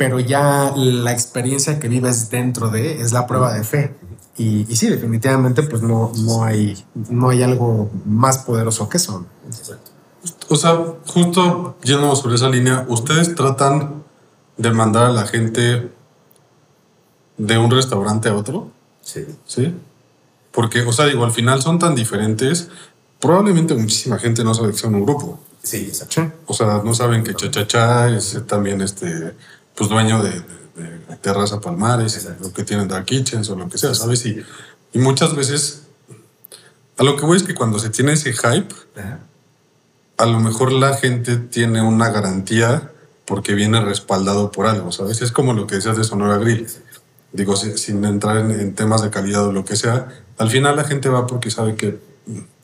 pero ya la experiencia que vives dentro de es la prueba de fe. Y, y sí, definitivamente, pues no, no, hay, no hay algo más poderoso que eso. Exacto. O sea, justo yendo sobre esa línea, ustedes tratan de mandar a la gente de un restaurante a otro, Sí. ¿sí? Porque, o sea, digo, al final son tan diferentes, probablemente muchísima gente no sabe que son un grupo. Sí, exacto. Sí. O sea, no saben que Chachachá es también este, pues dueño de, de, de Terraza Palmares, Exacto. lo que tienen Dark Kitchens o lo que sea, ¿sabes? Y, y muchas veces, a lo que voy es que cuando se tiene ese hype, Ajá. a lo mejor la gente tiene una garantía porque viene respaldado por algo, ¿sabes? Es como lo que decías de Sonora Grill. Digo, si- sin entrar en, en temas de calidad o lo que sea, al final la gente va porque sabe que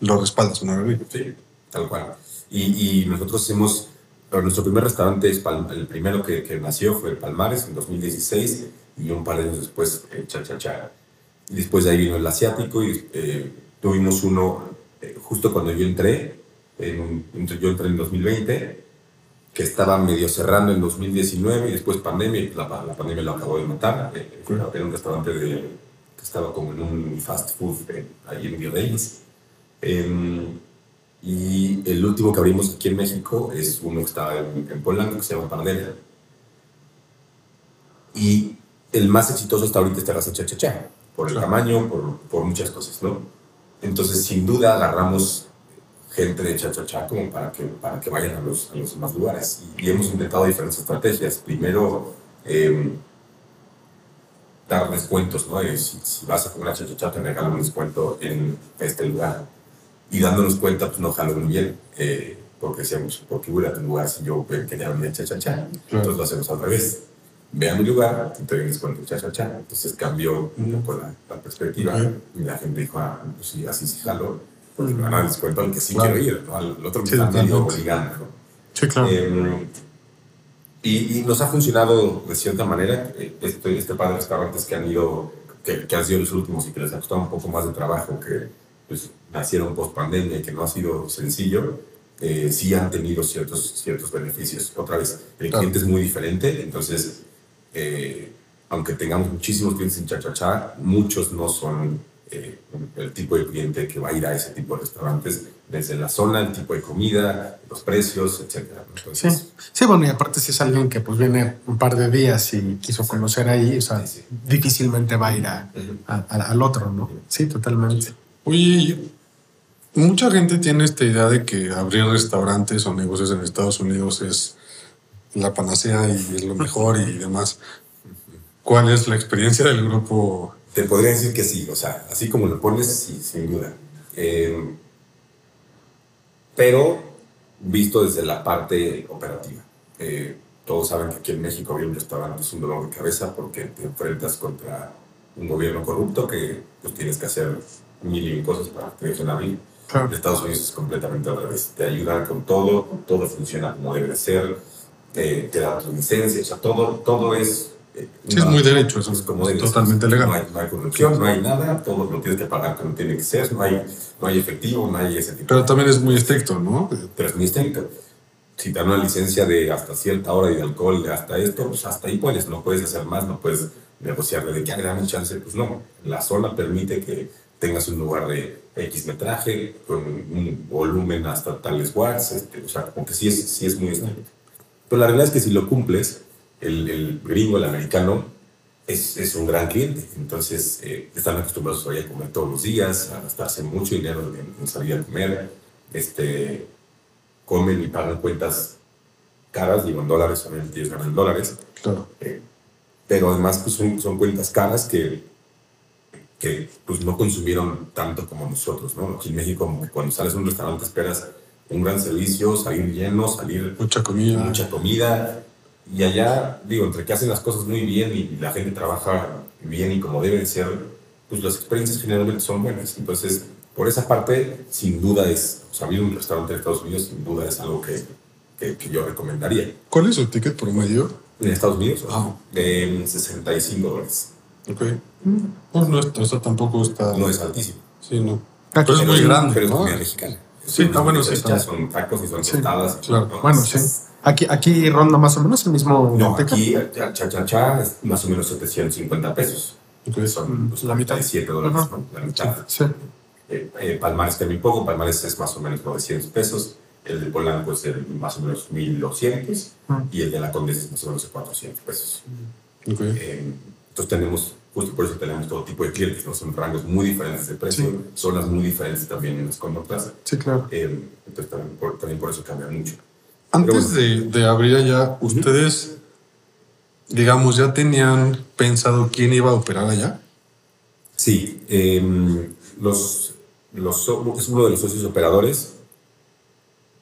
lo respalda Sonora Grill. Sí, tal cual. Y, y nosotros hacemos, pero nuestro primer restaurante, es Pal- el primero que, que nació fue el Palmares en 2016 y un par de años después el Cha Cha Cha. Y después de ahí vino el Asiático y eh, tuvimos uno eh, justo cuando yo entré, en yo entré en 2020, que estaba medio cerrando en 2019 y después pandemia, la, la pandemia lo acabó de matar. Eh, Era un restaurante de, que estaba como en un fast food eh, ahí en Virreyes. Y el último que abrimos aquí en México es uno que está en, en Polanco, que se llama Pandemia. Y el más exitoso hasta ahorita es Terraza Cha Cha Cha, por el tamaño, por, por muchas cosas, ¿no? Entonces, sin duda, agarramos gente de Cha Cha Cha como para que, para que vayan a los, a los demás lugares. Y, y hemos intentado diferentes estrategias. Primero, em, dar descuentos, ¿no? Si, si vas a comer a Cha Cha Cha, te regalan un descuento en este lugar y dándonos cuenta, pues no jaló muy bien, eh, porque decíamos, ¿por qué voy a lugar si yo quería venir a cha cha cha? Entonces lo hacemos al revés. Ve a mi lugar y te vienes con tu cha cha cha. Entonces cambió un poco la, la perspectiva y la gente dijo, ah, pues sí, así sí jalo, porque me van a dar descuento al que sí Claro. quiero ir, ¿no? Al otro que Sí, está medio totalmente. obligando, ¿no? Sí, claro. Eh, y, y nos ha funcionado de cierta manera. Eh, Este, este par de restaurantes que han ido, que, que han sido los últimos y que les ha costado un poco más de trabajo, que pues, nacieron post pandemia y que no ha sido sencillo, eh, sí han tenido ciertos, ciertos beneficios. Otra vez, el Claro. cliente es muy diferente, entonces, eh, aunque tengamos muchísimos clientes en Chachachá, muchos no son eh, el tipo de cliente que va a ir a ese tipo de restaurantes, desde la zona, el tipo de comida, los precios, etc. Sí. sí, bueno, y aparte si es alguien que pues viene un par de días y quiso conocer ahí, o sea, Sí, sí. difícilmente va a ir a, a- a- al otro, ¿no? Sí, totalmente. Oye, Mucha gente tiene esta idea de que abrir restaurantes o negocios en Estados Unidos es la panacea y es lo mejor y demás. ¿Cuál es la experiencia del grupo? Te podría decir que sí, o sea, así como lo pones, sí, sin duda. Eh, pero visto desde la parte operativa. Eh, todos saben que aquí en México abrir un restaurante es un dolor de cabeza porque te enfrentas contra un gobierno corrupto que pues, tienes que hacer mil y cosas para que te dejen abrir. En Estados Unidos es completamente al revés. Te ayudan con todo, todo funciona como debe de ser, te, te dan tu licencia, o sea, todo, todo es... Eh, sí, es muy derecho, eso es como es totalmente legal. No hay, no hay, corrupción, no hay nada, todo lo tienes que pagar como tiene que ser, no hay, no hay efectivo, no hay ese tipo Pero también es muy estricto, ¿no? Pero es muy estricto. Si te dan una licencia de hasta cierta hora y de alcohol, de hasta esto, pues hasta ahí puedes, no puedes hacer más, no puedes negociar de que hay chance, pues no. La zona permite que tengas un lugar de X metraje, con un volumen hasta tales watts, este, o sea, aunque sí es, sí es muy estricto. Pero la realidad es que si lo cumples, el, el gringo, el americano, es, es, un gran cliente. Entonces, eh, están acostumbrados a comer todos los días, a gastarse mucho dinero en, salir a comer. Este, comen y pagan cuentas caras, digo en dólares, obviamente ellos ganan dólares. Claro. Eh, pero además pues, son, son cuentas caras que que pues no consumieron tanto como nosotros, ¿no? Aquí en México, cuando sales a un restaurante esperas un gran servicio, salir lleno, salir... Mucha comida. Mucha comida. Y allá, digo, entre que hacen las cosas muy bien y la gente trabaja bien y como deben ser, pues las experiencias generalmente son buenas. Entonces, por esa parte, sin duda es, o sea, abrir un restaurante en Estados Unidos, sin duda es algo que, que, que yo recomendaría. ¿Cuál es su ticket promedio? En Estados Unidos, ah. de 65 dólares. Ok. Pues no, esto tampoco está. No es altísimo. Sí, no. Pero es muy grande. Pero es comida mexicana. Sí, está bueno, sí. Son tacos y son tostadas. Claro. bueno, sí. Aquí, aquí ronda más o menos el mismo. No, aquí cha cha cha es más o menos 750 pesos. Okay. Son pues, la mitad de 7 dólares, la mitad. Sí. Eh, eh, Palmares también poco, Palmares es más o menos 900 pesos. El de Polanco es el más o menos 1200 y el de la Condesa es más o menos 400 pesos. Okay. Eh, entonces tenemos, justo por eso tenemos todo tipo de clientes, ¿no? son rangos muy diferentes de precio, zonas muy diferentes también en las conductas. Sí, claro. Eh, entonces también por, también por, eso cambia mucho. Antes de, de, abrir allá, ¿ustedes, digamos, ya tenían pensado quién iba a operar allá? Sí, eh, los, los, es uno de los socios operadores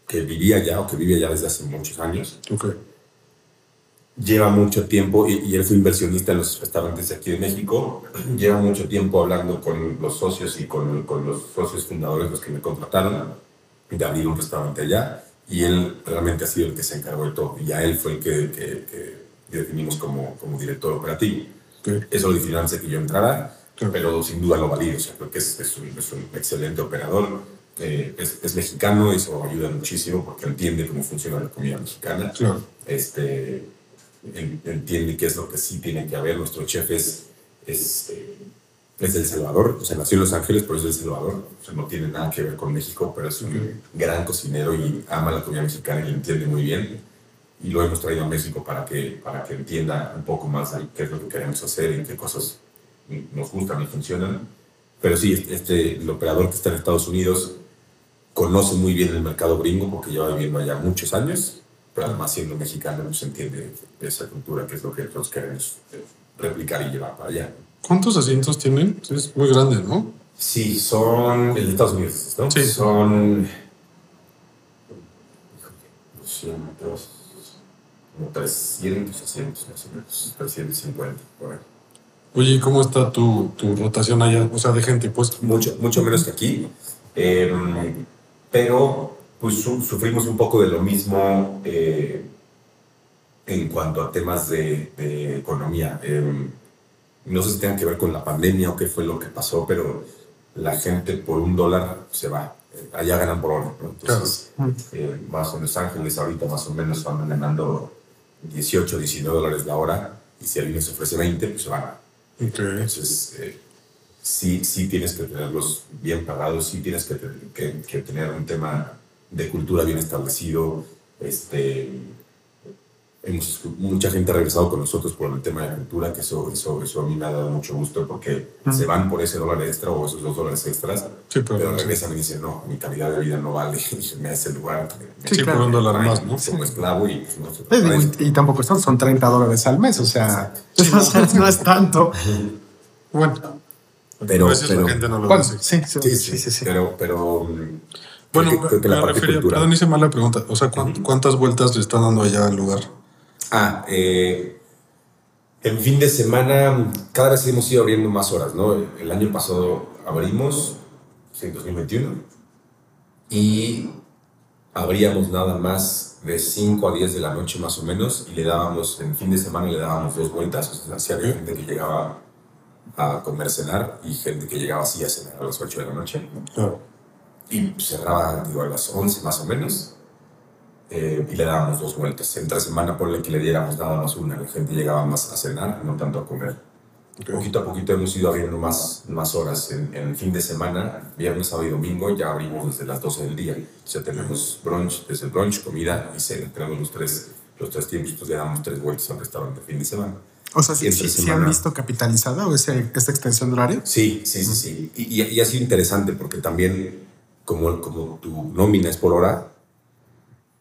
que vivía allá o que vive allá desde hace muchos años. Okay lleva mucho tiempo, y, él fue inversionista en los restaurantes de aquí de México, lleva mucho tiempo hablando con los socios y con, con, los socios fundadores, los que me contrataron, de abrir un restaurante allá, y él realmente ha sido el que se encargó de todo, y a él fue el que, que, definimos como, como director operativo. Eso lo definió antes que yo entrara, pero sin duda lo valido, o sea, creo que es, es, un, es un, excelente operador, eh, es, es, mexicano, eso ayuda muchísimo porque entiende cómo funciona la comida mexicana. Este, entiende qué es lo que sí tiene que haber. Nuestro chef es, es, es El Salvador, o sea, nació en Los Ángeles, pero es del Salvador. O sea, no tiene nada que ver con México, pero es un gran cocinero y ama la comida mexicana y lo entiende muy bien. Y lo hemos traído a México para que, para que entienda un poco más qué es lo que queremos hacer y qué cosas nos gustan y funcionan. Pero sí, este, el operador que está en Estados Unidos conoce muy bien el mercado gringo porque lleva viviendo allá muchos años pero además siendo mexicano no se entiende esa cultura que es lo que nosotros queremos replicar y llevar para allá. ¿Cuántos asientos tienen? Es muy grande, ¿no? Sí, son el de Estados Unidos, ¿no? Sí. Son 200, como 300 asientos más o menos, 350 por ahí. Oye, ¿cómo está tu, tu, rotación allá? O sea, de gente, pues. Mucho, mucho menos que aquí. Eh, pero pues sufrimos un poco de lo mismo eh, en cuanto a temas de, economía. Em, no sé si tenga que ver con la pandemia o qué fue lo que pasó, pero la gente por un dólar se va. Eh, allá ganan por hora. Entonces, eh, más en Los Ángeles ahorita más o menos van ganando 18, 19 dólares la hora y si alguien se ofrece 20, pues se van. Entonces, sí, sí tienes que tenerlos bien pagados, sí tienes que, que, que tener un tema de cultura bien establecido, este, hemos, mucha gente ha regresado con nosotros por el tema de la cultura, que eso, eso, eso a mí me ha dado mucho gusto porque se van por ese dólar extra o esos dos dólares extras, Sí, pero- pero regresan y dicen, no, mi calidad de vida no vale, me hace el lugar. me- Sí, claro. por un dólar más, ¿no? Como esclavo y pues, no se digo, agradece. y, y tampoco están, son 30 dólares al mes, o sea, no es tanto. Bueno, Pero- a veces pero- la gente no lo Bueno, dice. sí, sí, Sí, sí, sí, sí, sí. Pero, pero mm, Bueno, creo que, creo que la me parte refería, cultural. perdón, hice mala pregunta. O sea, ¿cuán- ¿cuántas vueltas le están dando allá al lugar? Ah, eh, en fin de semana, cada vez hemos ido abriendo más horas, ¿no? El año pasado abrimos, en 2021, y abríamos nada más de 5 a 10 de la noche más o menos, y le dábamos, en fin de semana le dábamos dos vueltas, o sea, sí había gente que llegaba a comer, cenar, y gente que llegaba así a cenar a las 8 de la noche, y cerraba, digo, a las 11 más o menos, eh, y le dábamos dos vueltas. Entre semana, por que le diéramos nada más una, la gente llegaba más a cenar, no tanto a comer. Poquito a poquito hemos ido abriendo más, más horas. En, en fin de semana, viernes, sábado y domingo, ya abrimos desde las 12 del día. Sea, tenemos brunch, desde el brunch, comida y cena. Tenemos los tres, los tres tiempos, pues le damos tres vueltas al restaurante fin de semana. O sea, Y ¿sí, entre sí- sí semana- han visto capitalizada o ese, esta extensión de horario? Sí, sí, sí, sí. Y, y- y ha sido interesante porque también, como, como tu nómina es por hora,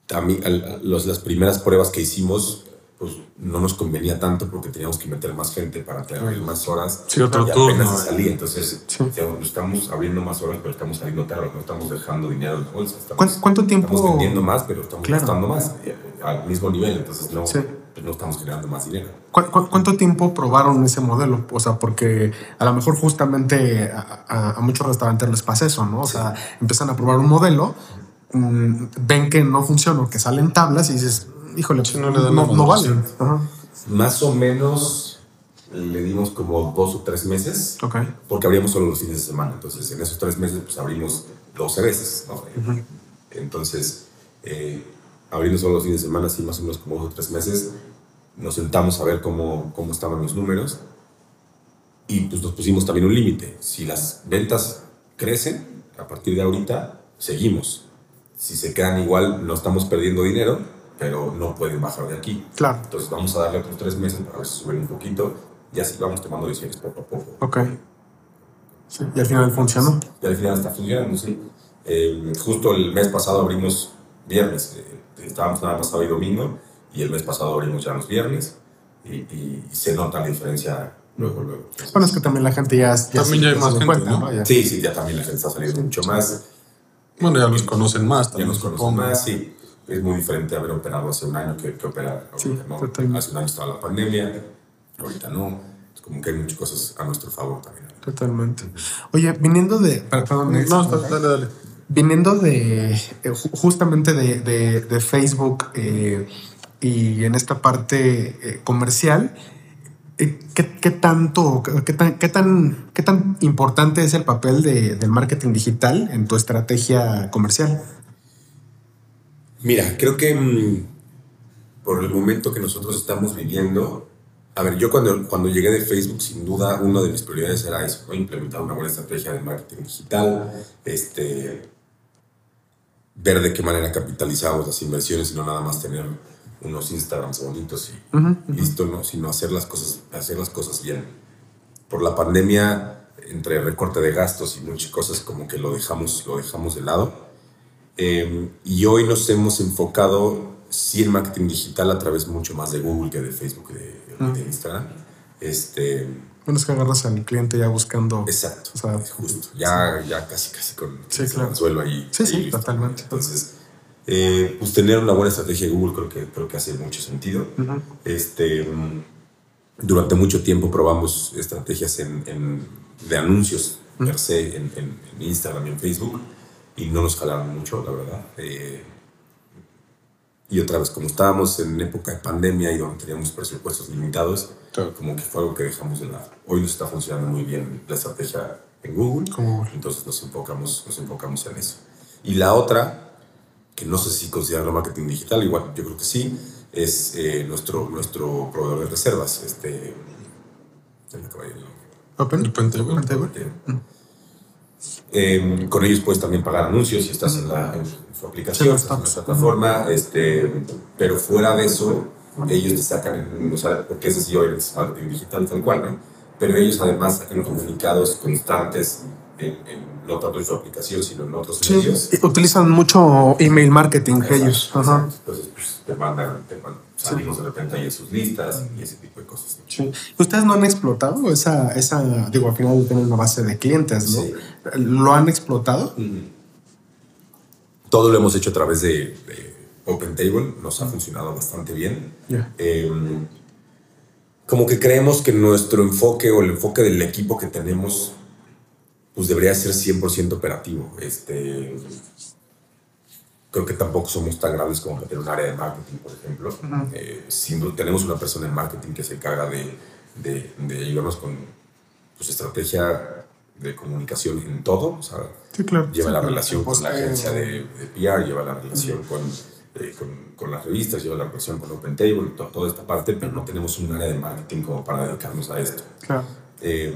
también al- los- las primeras pruebas que hicimos, pues no nos convenía tanto porque teníamos que meter más gente para tener más horas. Sí, otro y turno, apenas eh. salía. Entonces, Sí. digamos, estamos abriendo más horas, pero estamos saliendo tarde, no estamos dejando dinero en la bolsa. Estamos, ¿Cuánto- cuánto tiempo- Estamos vendiendo más, pero estamos Claro. gastando más eh, al mismo nivel. Entonces, no, Sí. Pues, no estamos generando más dinero. ¿Cu- cu- cuánto tiempo probaron ese modelo? O sea, porque a lo mejor justamente a, a- a muchos restaurantes les pasa eso, ¿no? O sea, empiezan a probar un modelo, mm, ven que no funciona o que salen tablas y dices, híjole, Sí, no no, la no, vale. Ajá. Más o menos le dimos como dos o tres meses. Ok. porque abríamos solo los fines de semana. Entonces, en esos tres meses, pues abrimos 12 veces. ¿no? Entonces, eh, abriendo solo los fines de semana, sí, más o menos como dos o tres meses, nos sentamos a ver cómo, cómo estaban los números y pues nos pusimos también un límite. Si las ventas crecen, a partir de ahorita, seguimos. Si se quedan igual, no estamos perdiendo dinero, pero no pueden bajar de aquí. Claro. Entonces, vamos a darle otros tres meses para ver si suben un poquito y así vamos tomando decisiones poco a poco. Ok. Sí, y al final funcionó. Y al final está funcionando, sí. Eh, justo el mes pasado abrimos viernes. eh, estábamos nada más sábado y domingo. Y el mes pasado abrimos ya los viernes. Y, y- y se nota la diferencia luego, luego. Bueno, es que también la gente ya, ya También ya hay más gente, ¿no? Ya. Sí, sí, ya también la gente está saliendo mucho más. Bueno, ya los conocen más Ya también, nos conocen supongo. más, sí. Es muy diferente haber operado hace un año que, que operar Sí, ahorita, ¿no? totalmente. Hace un año estaba la pandemia, ahorita no. Es como que hay muchas cosas a nuestro favor también. Totalmente. Oye, viniendo de. per- Perdón, No, dale, dale. Viniendo de. eh, ju- justamente de, de- Facebook eh, y en esta parte eh, comercial, ¿qué, qué tanto, qué tan, qué, tan, qué tan importante es el papel de- del marketing digital en tu estrategia comercial? Mira, creo que mm, por el momento que nosotros estamos viviendo, a ver, yo cuando, cuando llegué de Facebook, sin duda, una de mis prioridades era eso, implementar una buena estrategia de marketing digital, este, ver de qué manera capitalizamos las inversiones y no nada más tener unos Instagrams bonitos y listo, ¿no? sino hacer las cosas, hacer las cosas bien. Por la pandemia, entre recorte de gastos y muchas cosas, como que lo dejamos, lo dejamos de lado. Eh, y hoy nos hemos enfocado sí en marketing digital a través mucho más de Google que de Facebook y de, Mm. de Instagram. Este, Bueno, es que agarras al cliente ya buscando. exacto, O sea, justo. Ya, ya casi, casi con Sí, el claro. anzuelo ahí. Sí, ahí sí, listo. totalmente. Entonces, eh, pues tener una buena estrategia de Google creo que, creo que hace mucho sentido. este, durante mucho tiempo probamos estrategias en, en- de anuncios per se en, en- en Instagram y en Facebook y no nos jalaron mucho, la verdad. Eh, y otra vez, como estábamos en época de pandemia y donde teníamos presupuestos limitados, Claro. como que fue algo que dejamos de lado. Hoy nos está funcionando muy bien la estrategia en Google, entonces nos enfocamos, nos enfocamos en eso. Y la otra, que no sé si considerarlo marketing digital, igual yo creo que sí, es eh, nuestro, nuestro proveedor de reservas. Este, el nombre. Open. El Pentable. Eh, con ellos puedes también pagar anuncios si estás en, la, en su aplicación, estás en la plataforma, este, pero fuera de eso, ellos te sacan, o sea, porque ese sí hoy es marketing digital tal cual, ¿no? Pero ellos además sacan comunicados constantes en, en no tanto en su aplicación, sino en otros Sí, medios. utilizan mucho email marketing Exacto, ellos. Ajá. Entonces, pues, te mandan, te mandan, salimos de repente ahí en sus listas y ese tipo de cosas. Sí. ¿Ustedes no han explotado esa, esa, digo, al final tienen una base de clientes, ¿no? Sí. ¿Lo han explotado? Todo lo hemos hecho a través de, de OpenTable, nos ha funcionado bastante bien. Ya. Eh, como que creemos que nuestro enfoque o el enfoque del equipo que tenemos pues debería ser 100% operativo. Este, creo que tampoco somos tan grandes como para tener un área de marketing, por ejemplo. Eh, sin duda, tenemos una persona en marketing que se encarga de, de, de ayudarnos con pues, estrategia de comunicación en todo. O sea, Sí, claro. lleva Sí, la relación con la agencia de, de PR, lleva la relación con, eh, con, con las revistas, lleva la relación con OpenTable, to- toda esta parte, pero no tenemos un área de marketing como para dedicarnos a esto. Claro. Eh,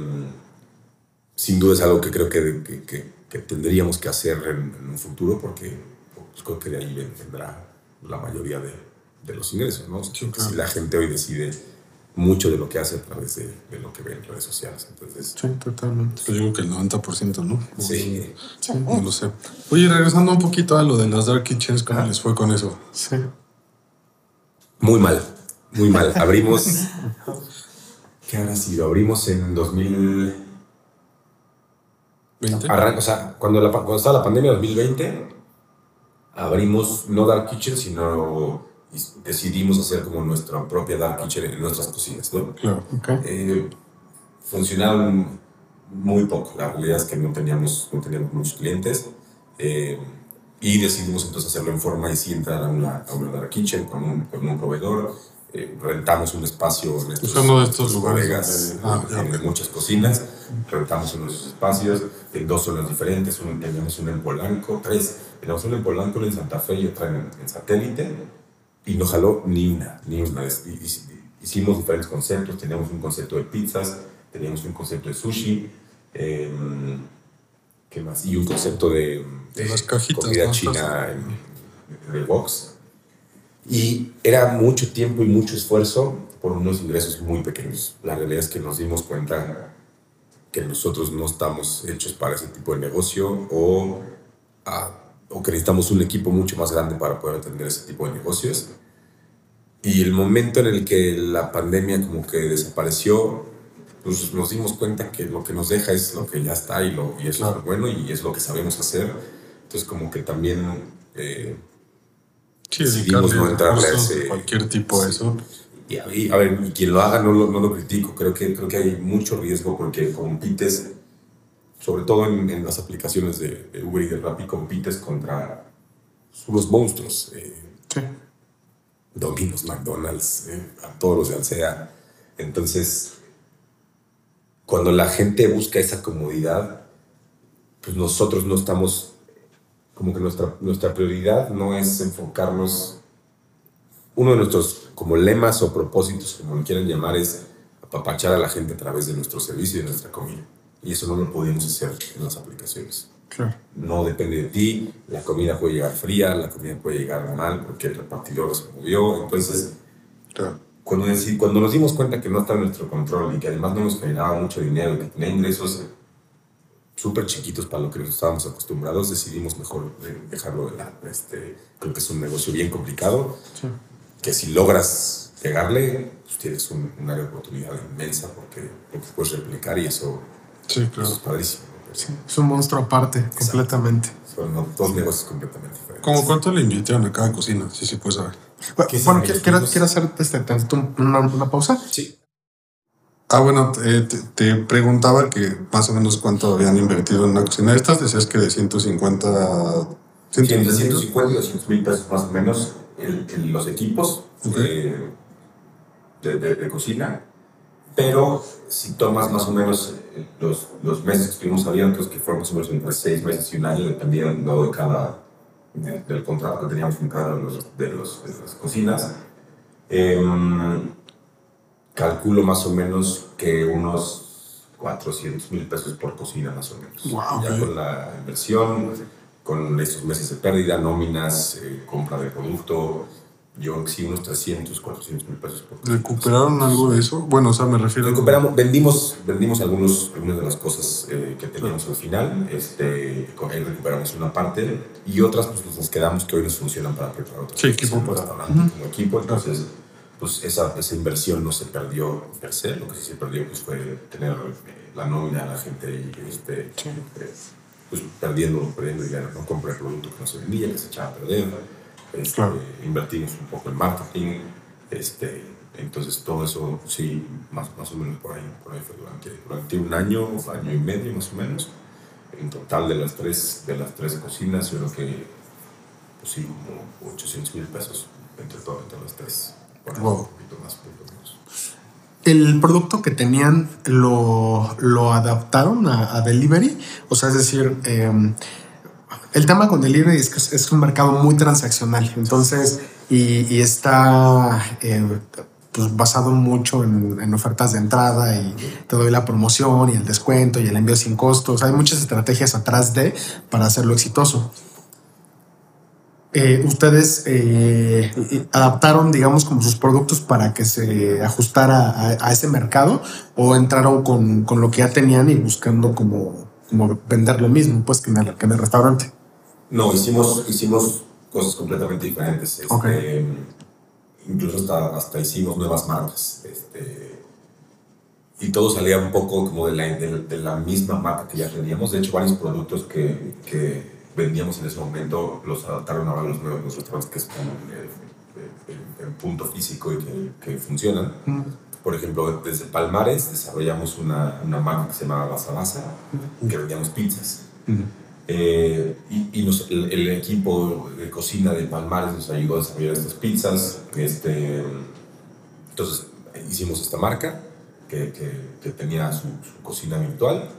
sin duda es algo que creo que, que, que- que tendríamos que hacer en, en un futuro porque pues, creo que de ahí ven- vendrá la mayoría de, de los ingresos. ¿no? Si la gente hoy decide mucho de lo que hace a través de, de lo que ve en redes sociales. Entonces, Sí, totalmente. Yo digo que el 90%, ¿no? sí. No lo sé. Oye, regresando un poquito a lo de las Dark Kitchens, ¿cómo les fue con eso? Sí. Muy mal, muy mal. Abrimos. ¿Qué habrá sido? Abrimos en 2000. ¿20? arran- o sea, cuando, la, cuando estaba la pandemia 2020, abrimos no Dark Kitchen, sino decidimos hacer como nuestra propia Dark Kitchen en nuestras cocinas, ¿no? Claro. Ok. Eh, funcionaron muy poco. La realidad es que no teníamos, no teníamos muchos clientes. eh, y decidimos entonces hacerlo en forma y sí entrar a una, a una dark kitchen con un, con un proveedor. eh, rentamos un espacio en estos, de estos lugares bodegas donde- ah, en ok. muchas cocinas. Rentamos unos espacios en dos zonas diferentes. Uno, teníamos una en Polanco, tres. Teníamos una en Polanco, una en Santa Fe y otra en, en Satélite y no jaló ni una, ni una. Hicimos diferentes conceptos, teníamos un concepto de pizzas, teníamos un concepto de sushi, eh, ¿qué más? Y un concepto de, de Las cajitas, comida ¿no? china en, de box. Y era mucho tiempo y mucho esfuerzo por unos ingresos muy pequeños. La realidad es que nos dimos cuenta que nosotros no estamos hechos para ese tipo de negocio o, ah, o que necesitamos un equipo mucho más grande para poder atender ese tipo de negocios. Y el momento en el que la pandemia como que desapareció, pues nos dimos cuenta que lo que nos deja es lo que ya está y, lo, y eso es lo bueno y es lo que sabemos hacer. Entonces como que también... eh, Sí, decidimos no entrarle a ese- de cualquier tipo a eso. Y, a- y, a ver, y quien lo haga no lo, no lo critico. Creo que, creo que hay mucho riesgo porque compites, sobre todo en, en las aplicaciones de, de Uber y de Rappi, compites contra unos monstruos. Eh, Sí. Domino's, McDonald's, eh, a todos los de Alsea. Entonces, cuando la gente busca esa comodidad, pues nosotros no estamos, como que nuestra, nuestra prioridad no es enfocarnos, uno de nuestros como lemas o propósitos, como lo quieran llamar, es apapachar a la gente a través de nuestro servicio y de nuestra comida. Y eso no lo podemos hacer en las aplicaciones Claro. no depende de ti, la comida puede llegar fría, la comida puede llegar mal porque el repartidor se movió. Entonces, Claro. cuando, cuando nos dimos cuenta que no está en nuestro control y que además no nos generaba mucho dinero y que tenía ingresos súper chiquitos para lo que nos estábamos acostumbrados, decidimos mejor eh, dejarlo de lado. Este, creo que es un negocio bien complicado, Sí. Que si logras llegarle, pues tienes un, un área de oportunidad inmensa porque, porque puedes replicar y eso, Sí, eso claro. es padrísimo. Sí. Es un monstruo aparte, completamente. Son dos negocios completamente diferentes. ¿Cómo cuánto le invirtieron a cada cocina? Sí, sí, puedes saber. ¿Qué Bueno, quiero, quiero, hacer este, una, una pausa. Sí. Ah, bueno, te, te- te preguntaba que más o menos cuánto habían invertido en una cocina. Estas decías que de 150... Sí, entre 150 y 200 mil pesos más o menos el- el- los equipos Ok. eh, de, de- de cocina. Pero si tomas más o menos eh, los, los meses que estuvimos abiertos, que fueron más o menos entre 6 meses y un año, dependiendo de cada, de- del contrato que teníamos con cada uno de, los- las cocinas, em, calculo más o menos que unos 400 mil pesos por cocina más o menos. Wow, ya ok. con la inversión, con estos meses de pérdida, nóminas, eh, compra de producto, yo sí unos 300, 400 mil pesos. Por ¿Recuperaron algo de eso? Bueno, o sea, me refiero... Recuperamos, vendimos, vendimos algunos, algunas de las cosas eh, que teníamos al final, este, con ahí recuperamos una parte y otras pues nos quedamos que hoy nos funcionan para preparar otras Sí, equipo para- restaurante como equipo, entonces pues esa, esa inversión no se perdió per se, lo que sí se perdió pues fue tener eh, la nómina, la gente y este, eh, pues perdiendo, perdiendo dinero, no comprar producto que no se vendía, que se echaba a perder, este, Claro. invertimos un poco en marketing, este, entonces todo eso sí, más, más o menos por ahí, por ahí fue durante, durante un año, año y medio más o menos, en total de las tres, de las tres cocinas, yo creo que pues sí, como 800 mil pesos entre, todo, entre las tres. Por ahí, Wow. Un poquito más, un poquito. ¿El producto que tenían lo, lo adaptaron a, delivery? O sea, es decir, eh, el tema con delivery es que es- un mercado muy transaccional. Entonces, y, y está eh, pues basado mucho en, en ofertas de entrada y te doy la promoción y el descuento y el envío sin costos. Hay muchas estrategias atrás de para hacerlo exitoso. Eh, ustedes eh, adaptaron, digamos, como sus productos para que se ajustara a, a ese mercado o entraron con, con lo que ya tenían y buscando como, como vender lo mismo, pues, que en el, que en el restaurante. No, hicimos, hicimos cosas completamente diferentes. Este. Incluso hasta, hasta hicimos nuevas marcas. Este, y todo salía un poco como de la, de, de la misma marca que ya teníamos. De hecho, varios productos que, que vendíamos en ese momento los adaptaron ahora a los nuevos restaurantes que están eh, en, en punto físico y que, que funcionan. Por ejemplo, desde Palmares desarrollamos una, una marca que se llama Basa Basa, que vendíamos pizzas. Eh, y y nos- el, el equipo de cocina de Palmares nos ayudó a desarrollar estas pizzas. Este, entonces hicimos esta marca que, que- que tenía su, su cocina virtual.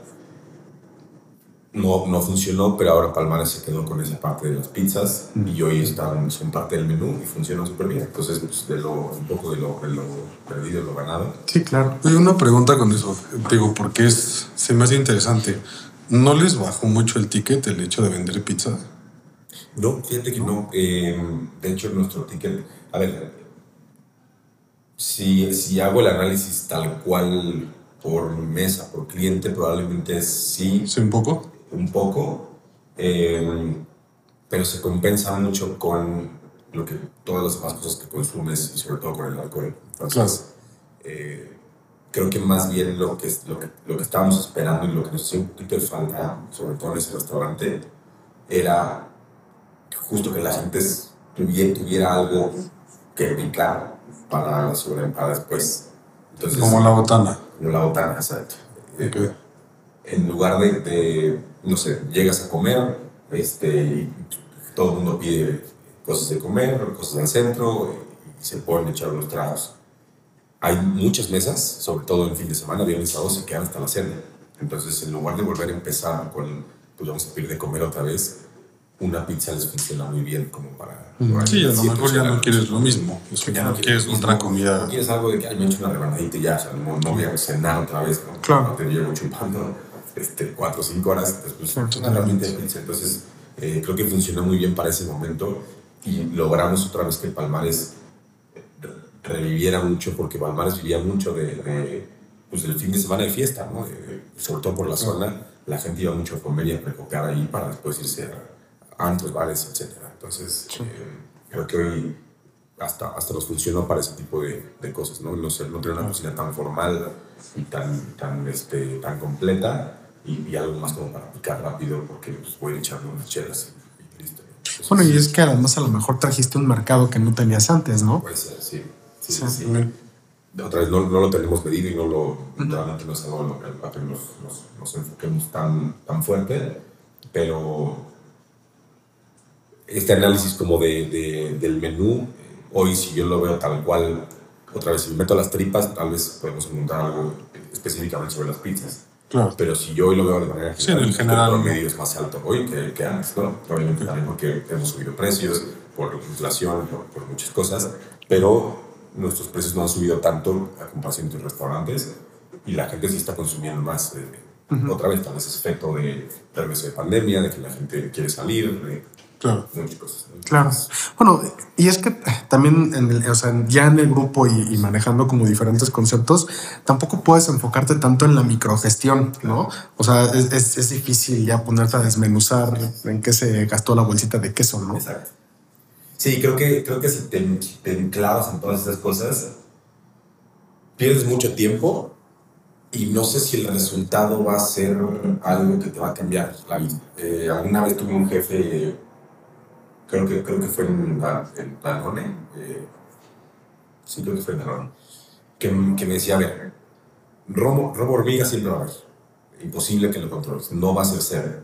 No, no funcionó, pero ahora Palmares se quedó con esa parte de las pizzas y hoy están, son parte del menú y funcionan súper bien. Entonces, pues, de lo, un poco de lo, de lo perdido, lo ganado. Sí, claro. Oye, una pregunta con eso, digo, porque es, se me hace interesante. ¿No les bajó mucho el ticket el hecho de vender pizza? No, fíjate que no. Eh, de hecho, nuestro ticket. A ver, si, si hago el análisis tal cual por mesa, por cliente, probablemente sí, ¿Sí, un poco? Un poco. eh, pero se compensa mucho con lo que, todas las demás cosas que consumes y sobre todo con el alcohol. Entonces, eh, creo que más bien lo que, es- lo, que, lo que estábamos esperando y lo que nos hacía un poquito de falta, sobre todo en ese restaurante, era justo que la gente tuviera, tuviera algo que picar para, sobre, para después. Entonces, Como la botana. como la botana, exacto. En lugar de, de, no sé, llegas a comer este, y todo el mundo pide cosas de comer, cosas del centro y se pueden echar los tragos. Hay muchas mesas, sobre todo en fin de semana, viernes y sábado, se quedan hasta la cena. Entonces, en lugar de volver a empezar con, pues vamos a pedir de comer otra vez, una pizza les funciona muy bien como para... Sí, a lo mejor ya no quieres lo mismo. O sea, Ya no no quieres lo otra mismo. comida. No quieres algo de que, ay, me he hecho una rebanadita y ya, o sea, no, no voy a cenar otra vez, ¿no? Claro. No te llevo chupando este, cuatro o cinco horas. Entonces, eh, creo que funcionó muy bien para ese momento y logramos otra vez que Palmares re- reviviera mucho, porque Palmares vivía mucho de, de, pues, del fin de semana de fiesta, ¿no? Eh, sobre todo por la zona, la gente iba mucho a comer y a recopiar ahí para después irse a antros, bares, etc. Entonces, eh, creo que hoy hasta, hasta nos funcionó para ese tipo de, de cosas, ¿no? No, sé, no tener una cocina tan formal y tan, tan, este, tan completa y, y algo más como para picar rápido porque pues, voy a echarle unas chelas y, y listo. Entonces, Bueno, y es que además a lo mejor trajiste un mercado que no tenías antes, ¿no? Puede ser, sí. Sí, Sí. sí. Otra vez no, no lo tenemos medido y no lo, realmente no es algo en lo que, nos, nos, nos enfoquemos tan, tan fuerte, pero este análisis como de, de- del menú, hoy si yo lo veo tal cual, otra vez si me meto las tripas, tal vez podemos encontrar algo específicamente sobre las pizzas. Claro. Pero si yo hoy lo veo de manera Sí, en el general, el promedio es más alto hoy que, que antes, ¿no? Obviamente también porque hemos subido precios, por inflación, por, por muchas cosas, pero nuestros precios no han subido tanto a comparación de otros restaurantes y la gente sí está consumiendo más. eh, Otra vez, tal vez es efecto de regreso de pandemia, de que la gente quiere salir, de Claro. Muchas cosas. Claro. Bueno, y es que también, en el, o sea, ya en el grupo y, y manejando como diferentes conceptos, tampoco puedes enfocarte tanto en la microgestión, ¿no? O sea, es, es, es difícil ya ponerte a desmenuzar en qué se gastó la bolsita de queso, ¿no? Exacto. Sí, creo que, creo que si te, te enclavas en todas esas cosas, pierdes mucho tiempo y no sé si el resultado va a ser algo que te va a cambiar la vida. Eh, alguna vez tuve un jefe, creo que, creo que fue en, en Danone, eh, sí creo que fue en Danone, que, que me decía, a ver, robo, robo hormiga siempre va a haber, imposible que lo controles, no va a ser cero.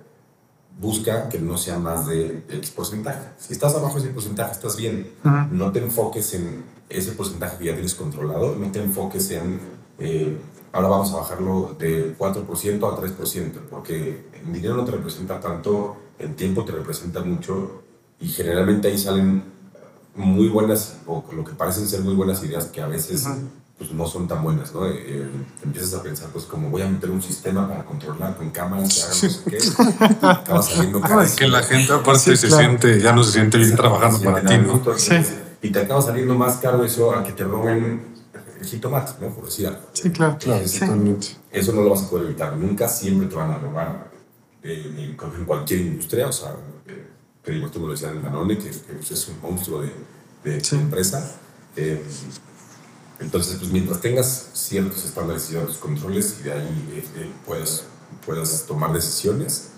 Busca que no sea más de X porcentaje. Si estás abajo de ese porcentaje, estás bien. Ujú. No te enfoques en ese porcentaje que ya tienes controlado, no te enfoques en eh, ahora vamos a bajarlo de 4% a 3%, porque el dinero no te representa tanto, el tiempo te representa mucho y generalmente ahí salen muy buenas, o lo que parecen ser muy buenas ideas que a veces pues, no son tan buenas, ¿no? Eh, eh, empiezas a pensar, pues como voy a meter un sistema para controlar con cámaras que hagan no sé qué, acaba saliendo carísimo. Que la gente aparte Sí, se claro. siente, ya no se siente bien trabajando para en ti, ¿no? punto, Sí. Y te acaba saliendo más caro eso a que te roben el jitomate, ¿no? Por decir algo. Sí, claro. Claro, Sí. totalmente. Eso no lo vas a poder evitar. Nunca, siempre te van a robar. eh, en cualquier industria, o sea, me lo decías en Danone, que, que es un monstruo de, de Sí. empresa. Eh, entonces, pues mientras tengas ciertos estándares y ciertos controles y de ahí eh, eh, puedas, puedas tomar decisiones,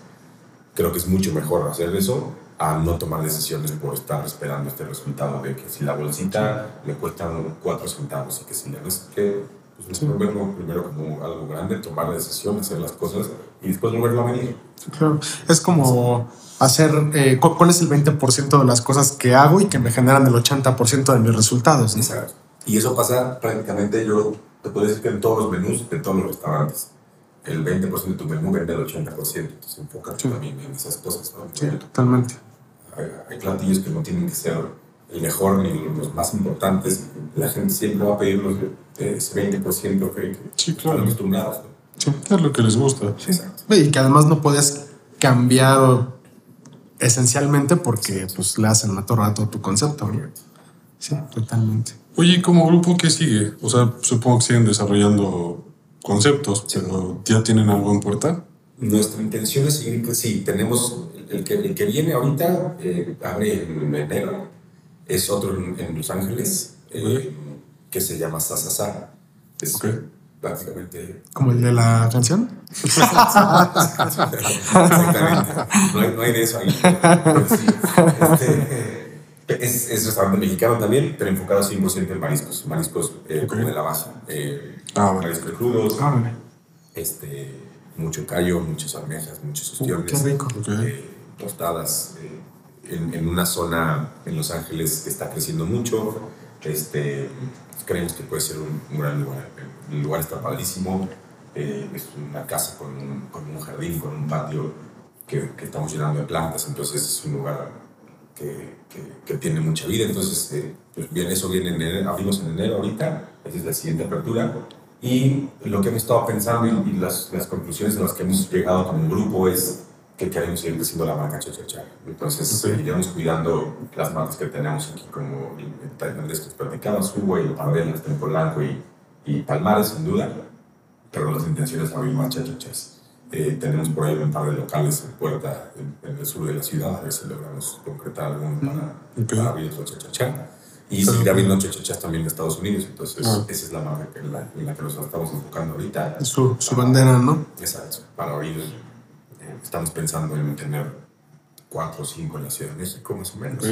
creo que es mucho mejor hacer eso a no tomar decisiones por estar esperando este resultado de que si la bolsita me cuesta 4 centavos y que si la no sé qué, pues mejor verlo primero como algo grande, tomar la decisión, hacer las cosas y después volverlo a medir. Claro. Es como hacer, eh, cu- ¿cuál es el 20% de las cosas que hago y que me generan el 80% de mis resultados? ¿no? Exacto. Y eso pasa prácticamente, yo te puedo decir que en todos los menús, de todos los restaurantes. El 20% de tu menú vende el 80%, entonces enfócate Sí. también en esas cosas. ¿no? Sí, totalmente. Hay, hay platillos que no tienen que ser el mejor ni los más importantes. La gente siempre va a pedir los ese 20% que, Sí, claro. acostumbrados. ¿no? Sí, es lo que les gusta. Exacto. Y que además no puedes cambiar esencialmente porque pues le hacen la torre a todo tu concepto. ¿no? Sí, totalmente. Oye, ¿y como grupo qué sigue? O sea, supongo que siguen desarrollando conceptos, pero ¿ya tienen algo en puerta? Nuestra intención es seguir, pues sí, tenemos el que, el que viene ahorita, eh, abre en enero, es otro en, en Los Ángeles, eh, que se llama Sasasa. Es Ok. Prácticamente Como el de la canción. Exactamente. No hay, no hay de eso ahí. Pero sí, este, es, es restaurante mexicano también, pero enfocado 100% en mariscos. Mariscos eh, como de la baja. Eh, Ah, bueno. mariscos crudos, Órale. este, mucho callo, muchas almejas, muchos ostiones. qué rico. Eh, tostadas. eh, en, en una zona en Los Ángeles que está creciendo mucho. Este, creemos que puede ser un, un gran lugar. El lugar está padrísimo. eh, es una casa con un, con un jardín, con un patio que, que estamos llenando de plantas. Entonces es un lugar que, que- que tiene mucha vida. Entonces, eh, pues bien, eso viene en enero, abrimos en enero ahorita. Esa es la siguiente apertura. Y lo que hemos estado pensando y, y las, las conclusiones a las que hemos llegado como grupo es que queremos seguir creciendo la marca Chachacha. Entonces, Ok. seguiremos cuidando las marcas que tenemos aquí, como el el tailandés que platicaba, Subway, Pardelas, Tempolanco y, y Palmares, sin duda. Pero nuestra intención es abrir más Chachachas. Eh, tenemos por ahí un par de locales en puerta en, en el sur de la ciudad, a ver si logramos concretar alguno para, Ok. para abrir otro Chachachá. Y seguir abriendo Chachachas también en Estados Unidos. Entonces, Ah. esa es la marca que- en la, en la que nos estamos enfocando ahorita. Su, su bandera, ¿no? Exacto. Para abrir, estamos pensando en tener cuatro o cinco en la Ciudad de México, más o menos.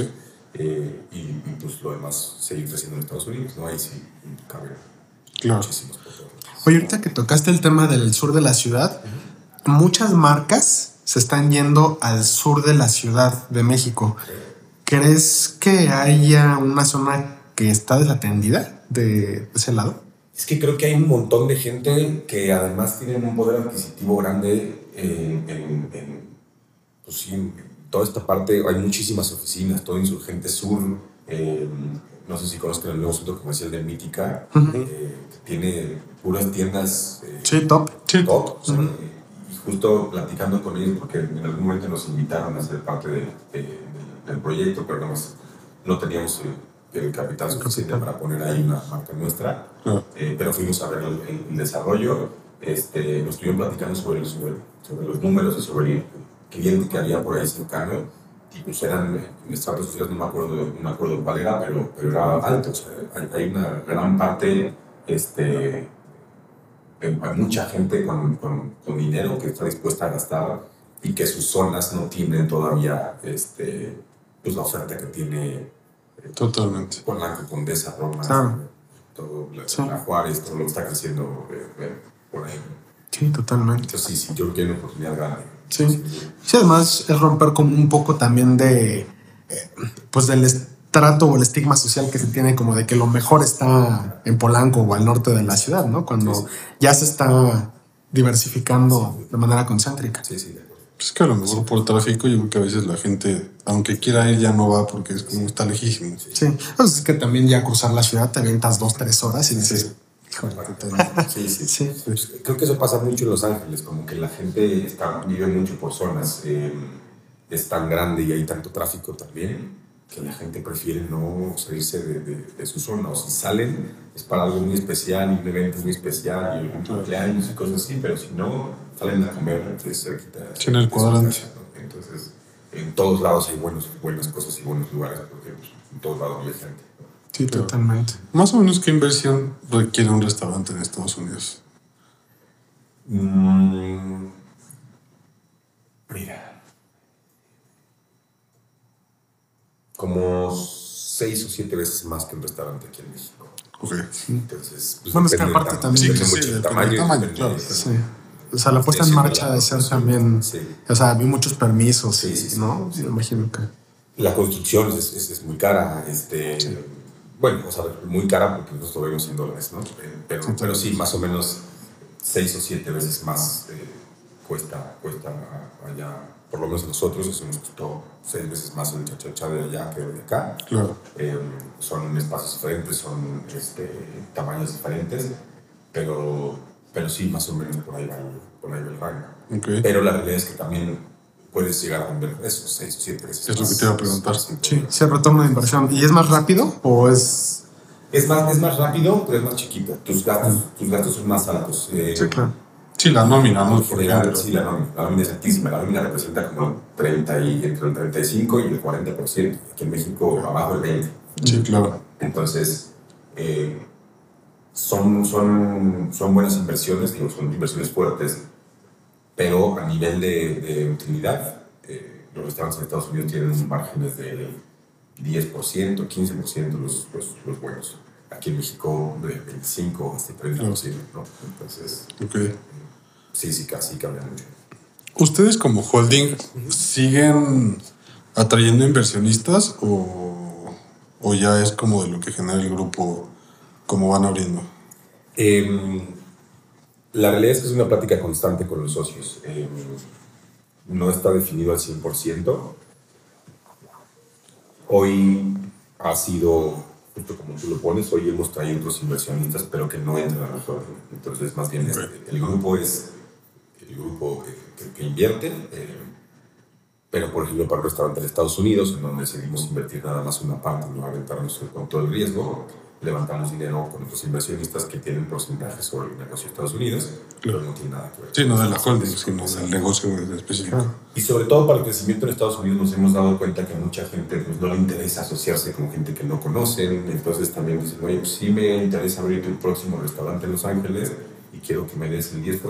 Eh, y, y, pues lo demás, seguir creciendo en Estados Unidos, ¿no? Ahí sí cabe Claro. muchísimos. Oye, ahorita que tocaste el tema del sur de la ciudad, muchas marcas se están yendo al sur de la ciudad de México. ¿Crees que haya una zona que está desatendida de ese lado? Es que creo que hay un montón de gente que además tienen un poder adquisitivo grande en, en- en, pues sí, en toda esta parte. Hay muchísimas oficinas, todo Insurgente Sur. eh, no sé si conozcan el nuevo centro comercial de Mítica, eh, que tiene puras tiendas eh, Sí, top. Sí. top. Y justo platicando con ellos, porque en algún momento nos invitaron a ser parte de, de- de- el proyecto, pero no, no teníamos el, el capital suficiente para poner ahí una marca nuestra. Eh, pero fuimos a ver el, el desarrollo, este, nos estuvieron platicando sobre, sobre, sobre, los números y sobre el cliente que había por ahí cercano. Y pues eran, en estratos sociales no me acuerdo, no me acuerdo cuál era, pero, pero era alto. O sea, hay, hay una gran parte este, hay mucha gente con, con, con, dinero que está dispuesta a gastar y que sus zonas no tienen todavía este, pues la oferta que tiene eh, Totalmente. con la Condesa, Roma, ah. todo, la, sí. la, Juárez, todo lo que está creciendo eh, eh, por ahí. Sí, totalmente. Entonces, sí, sí, yo creo que hay una oportunidad grande. Sí. sí, además es romper como un poco también de, eh, pues del trato o el estigma social que se tiene como de que lo mejor está en Polanco o al norte de la ciudad, ¿no? Cuando sí, sí. ya se está diversificando sí, de manera concéntrica. Sí, sí. Pues que a lo mejor por tráfico yo creo que a veces la gente, aunque quiera ir, ya no va porque es como está lejísimo. Sí, entonces es que también ya cruzar la ciudad te avientas dos, tres horas y dices... Sí, sí, sí. Creo que eso pasa mucho en Los Ángeles, como que la gente está, vive mucho por zonas. Eh, es tan grande y hay tanto tráfico también que la gente prefiere no salirse de, de, de, su zona. O si salen, es para algo muy especial, y un evento muy especial, y un cumpleaños y cosas así, pero si no, salen a comer de cerquita. Sí, en el cuadrante. Entonces, en todos lados hay buenos, buenas cosas y buenos lugares, porque pues, en todos lados hay gente. Sí, pero, totalmente. Más o menos, ¿qué inversión requiere un restaurante en Estados Unidos? Mm, mira. como seis o siete veces más que un restaurante aquí en México. Okay. Entonces, pues bueno, es que aparte también depende mucho del tamaño. tamaño claro. Sí. O sea, la puesta en marcha de ser también. Sí. O sea, había muchos permisos, sí, sí, ¿no? Sí. Me imagino que. La construcción es, es, es muy cara. Este, sí. Bueno, o sea, muy cara porque nosotros lo vemos en dólares, ¿no? Pero, sí, pero sí, más o menos seis o siete veces más eh, cuesta, cuesta allá por lo menos a nosotros, eso nos costó seis veces más el chachachá de allá que de acá. Claro. Eh, son espacios diferentes, son este, tamaños diferentes, pero, pero sí, más o menos por ahí va el, por ahí va el rango. Okay. Pero la realidad es que también puedes llegar a vender eso seis o siete veces. Es lo que te iba a preguntar. Sí, el retorno de inversión. ¿Y es más rápido o es...? Es más, es más rápido, pero es más chiquito. Tus gastos, mm. tus gastos son más altos. Eh, sí, claro Sí, la nómina, ¿no? Por sí, la nómina. La nómina es altísima. La nómina representa como 30 y, entre el 35 y el 40%. Aquí en México, abajo el 20%. Sí, claro. Entonces, eh, son, son, son buenas inversiones, digo, son inversiones fuertes, pero a nivel de, de utilidad, eh, los restaurantes en Estados Unidos tienen márgenes de 10%, 15% los, los, los buenos aquí en México de 25 hasta 30%, ¿no? Entonces, okay. sí, sí, casi cambia mucho. ¿Ustedes como holding siguen atrayendo inversionistas o, o ya es como de lo que genera el grupo, como van abriendo? Eh, la realidad es que es una plática constante con los socios. Eh, no está definido al 100%. Hoy ha sido justo como tú lo pones, hoy hemos traído otros inversionistas, pero que no entran a nosotros. Entonces, más bien, este, el grupo es el grupo que, invierte, eh, pero por ejemplo, para un restaurante en Estados Unidos, en donde decidimos invertir nada más una parte, no aventarnos con todo el riesgo, levantamos dinero con otros inversionistas que tienen porcentajes sobre el negocio de Estados Unidos, pero no tiene nada que ver. Sí, no de la holding, sino del negocio específico. Y sobre todo para el crecimiento en Estados Unidos nos hemos dado cuenta que a mucha gente pues, no le interesa asociarse con gente que no conocen, entonces también dicen, oye, pues sí me interesa abrir tu próximo restaurante en Los Ángeles y quiero que me des el 10%,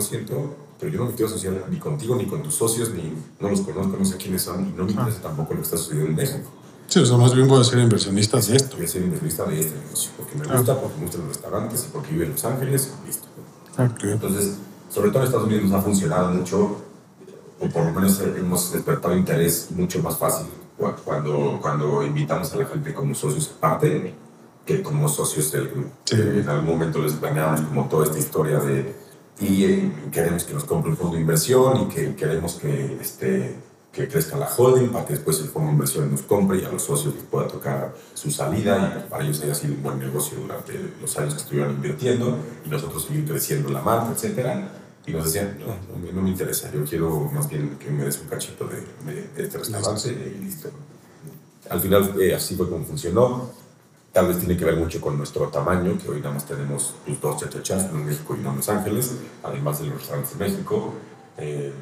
pero yo no me quiero asociar ni contigo ni con tus socios, ni no los conozco, no sé quiénes son, y no me interesa tampoco lo que está sucediendo en México. Sí, o sea, más bien voy a ser inversionista de esto. Voy a ser inversionista de este negocio, porque me gusta, porque me gustan los restaurantes y porque vivo en Los Ángeles, listo. Okay. Entonces, sobre todo en Estados Unidos nos ha funcionado mucho, o por lo menos hemos despertado interés mucho más fácil cuando, cuando invitamos a la gente como socios aparte que como socios del grupo. Sí. En algún momento les planeamos como toda esta historia de y eh, queremos que nos compre un fondo de inversión y que queremos que este, que crezca la holding para que después el fondo de inversión nos compre y a los socios les pueda tocar su salida y para ellos haya sido un buen negocio durante los años que estuvieron invirtiendo y nosotros seguir creciendo la marca, etcétera. Y nos decían, no, no, no, me interesa, yo quiero más bien que me des un cachito de, de, de este restaurante y listo. al final eh, así fue como funcionó. Tal vez tiene que ver mucho con nuestro tamaño, que hoy nada más tenemos pues, dos chachachas, uno en México y uno en Los Ángeles, además de los restaurantes de México. Eh,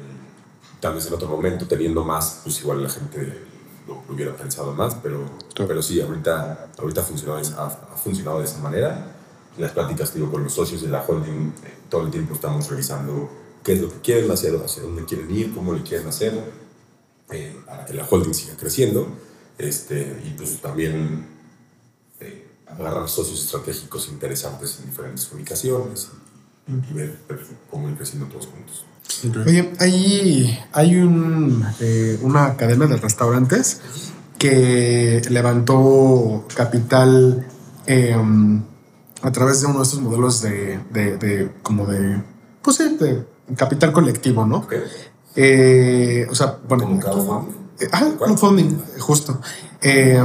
tal vez en otro momento, teniendo más, pues igual la gente lo, lo hubiera pensado más, pero, pero sí, ahorita, ahorita ha, funcionado, ha, ha funcionado de esa manera. Las pláticas que digo con los socios de la holding, eh, todo el tiempo estamos revisando qué es lo que quieren hacer, hacia dónde quieren ir, cómo lo quieren hacer, eh, para que la holding siga creciendo. Este, y pues también eh, agarrar socios estratégicos interesantes en diferentes ubicaciones y, ver, cómo ir creciendo todos juntos. Oye, hay, hay un, eh, una cadena de restaurantes que levantó capital eh, a través de uno de estos modelos de, de, de como de, pues sí, de capital colectivo, ¿no? Okay. Eh, o sea, bueno, Como crowdfunding. eh, justo. Eh,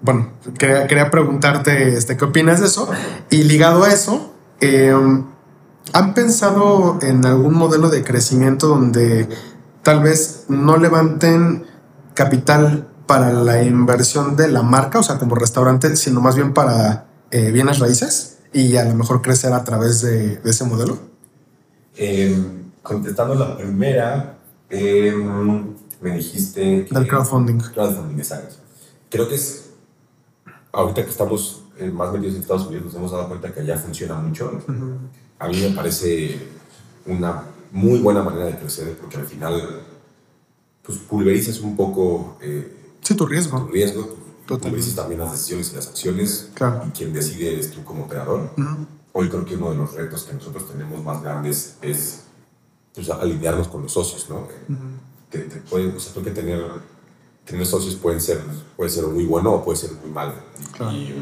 bueno, quería, quería preguntarte este, qué opinas de eso. Y ligado a eso, eh, ¿han pensado en algún modelo de crecimiento donde tal vez no levanten capital para la inversión de la marca, o sea, como restaurante, sino más bien para eh, bienes raíces y a lo mejor crecer a través de, de ese modelo? Eh, contestando la primera, eh, me dijiste... que- Del crowdfunding. Crowdfunding, exacto. Creo que es... Ahorita que estamos más metidos en Estados Unidos, nos hemos dado cuenta que allá funciona mucho. A mí me parece una muy buena manera de crecer porque al final pues pulverizas un poco eh, Sí, tu riesgo. riesgo, tu- Totalmente. pulverizas también las decisiones y las acciones Claro. y quien decide eres tú como operador. Hoy creo que uno de los retos que nosotros tenemos más grandes es pues, alinearnos con los socios, ¿no? Que te pueden, o sea, creo que tener, tener socios pueden ser, puede ser muy bueno o puede ser muy malo. Claro. y,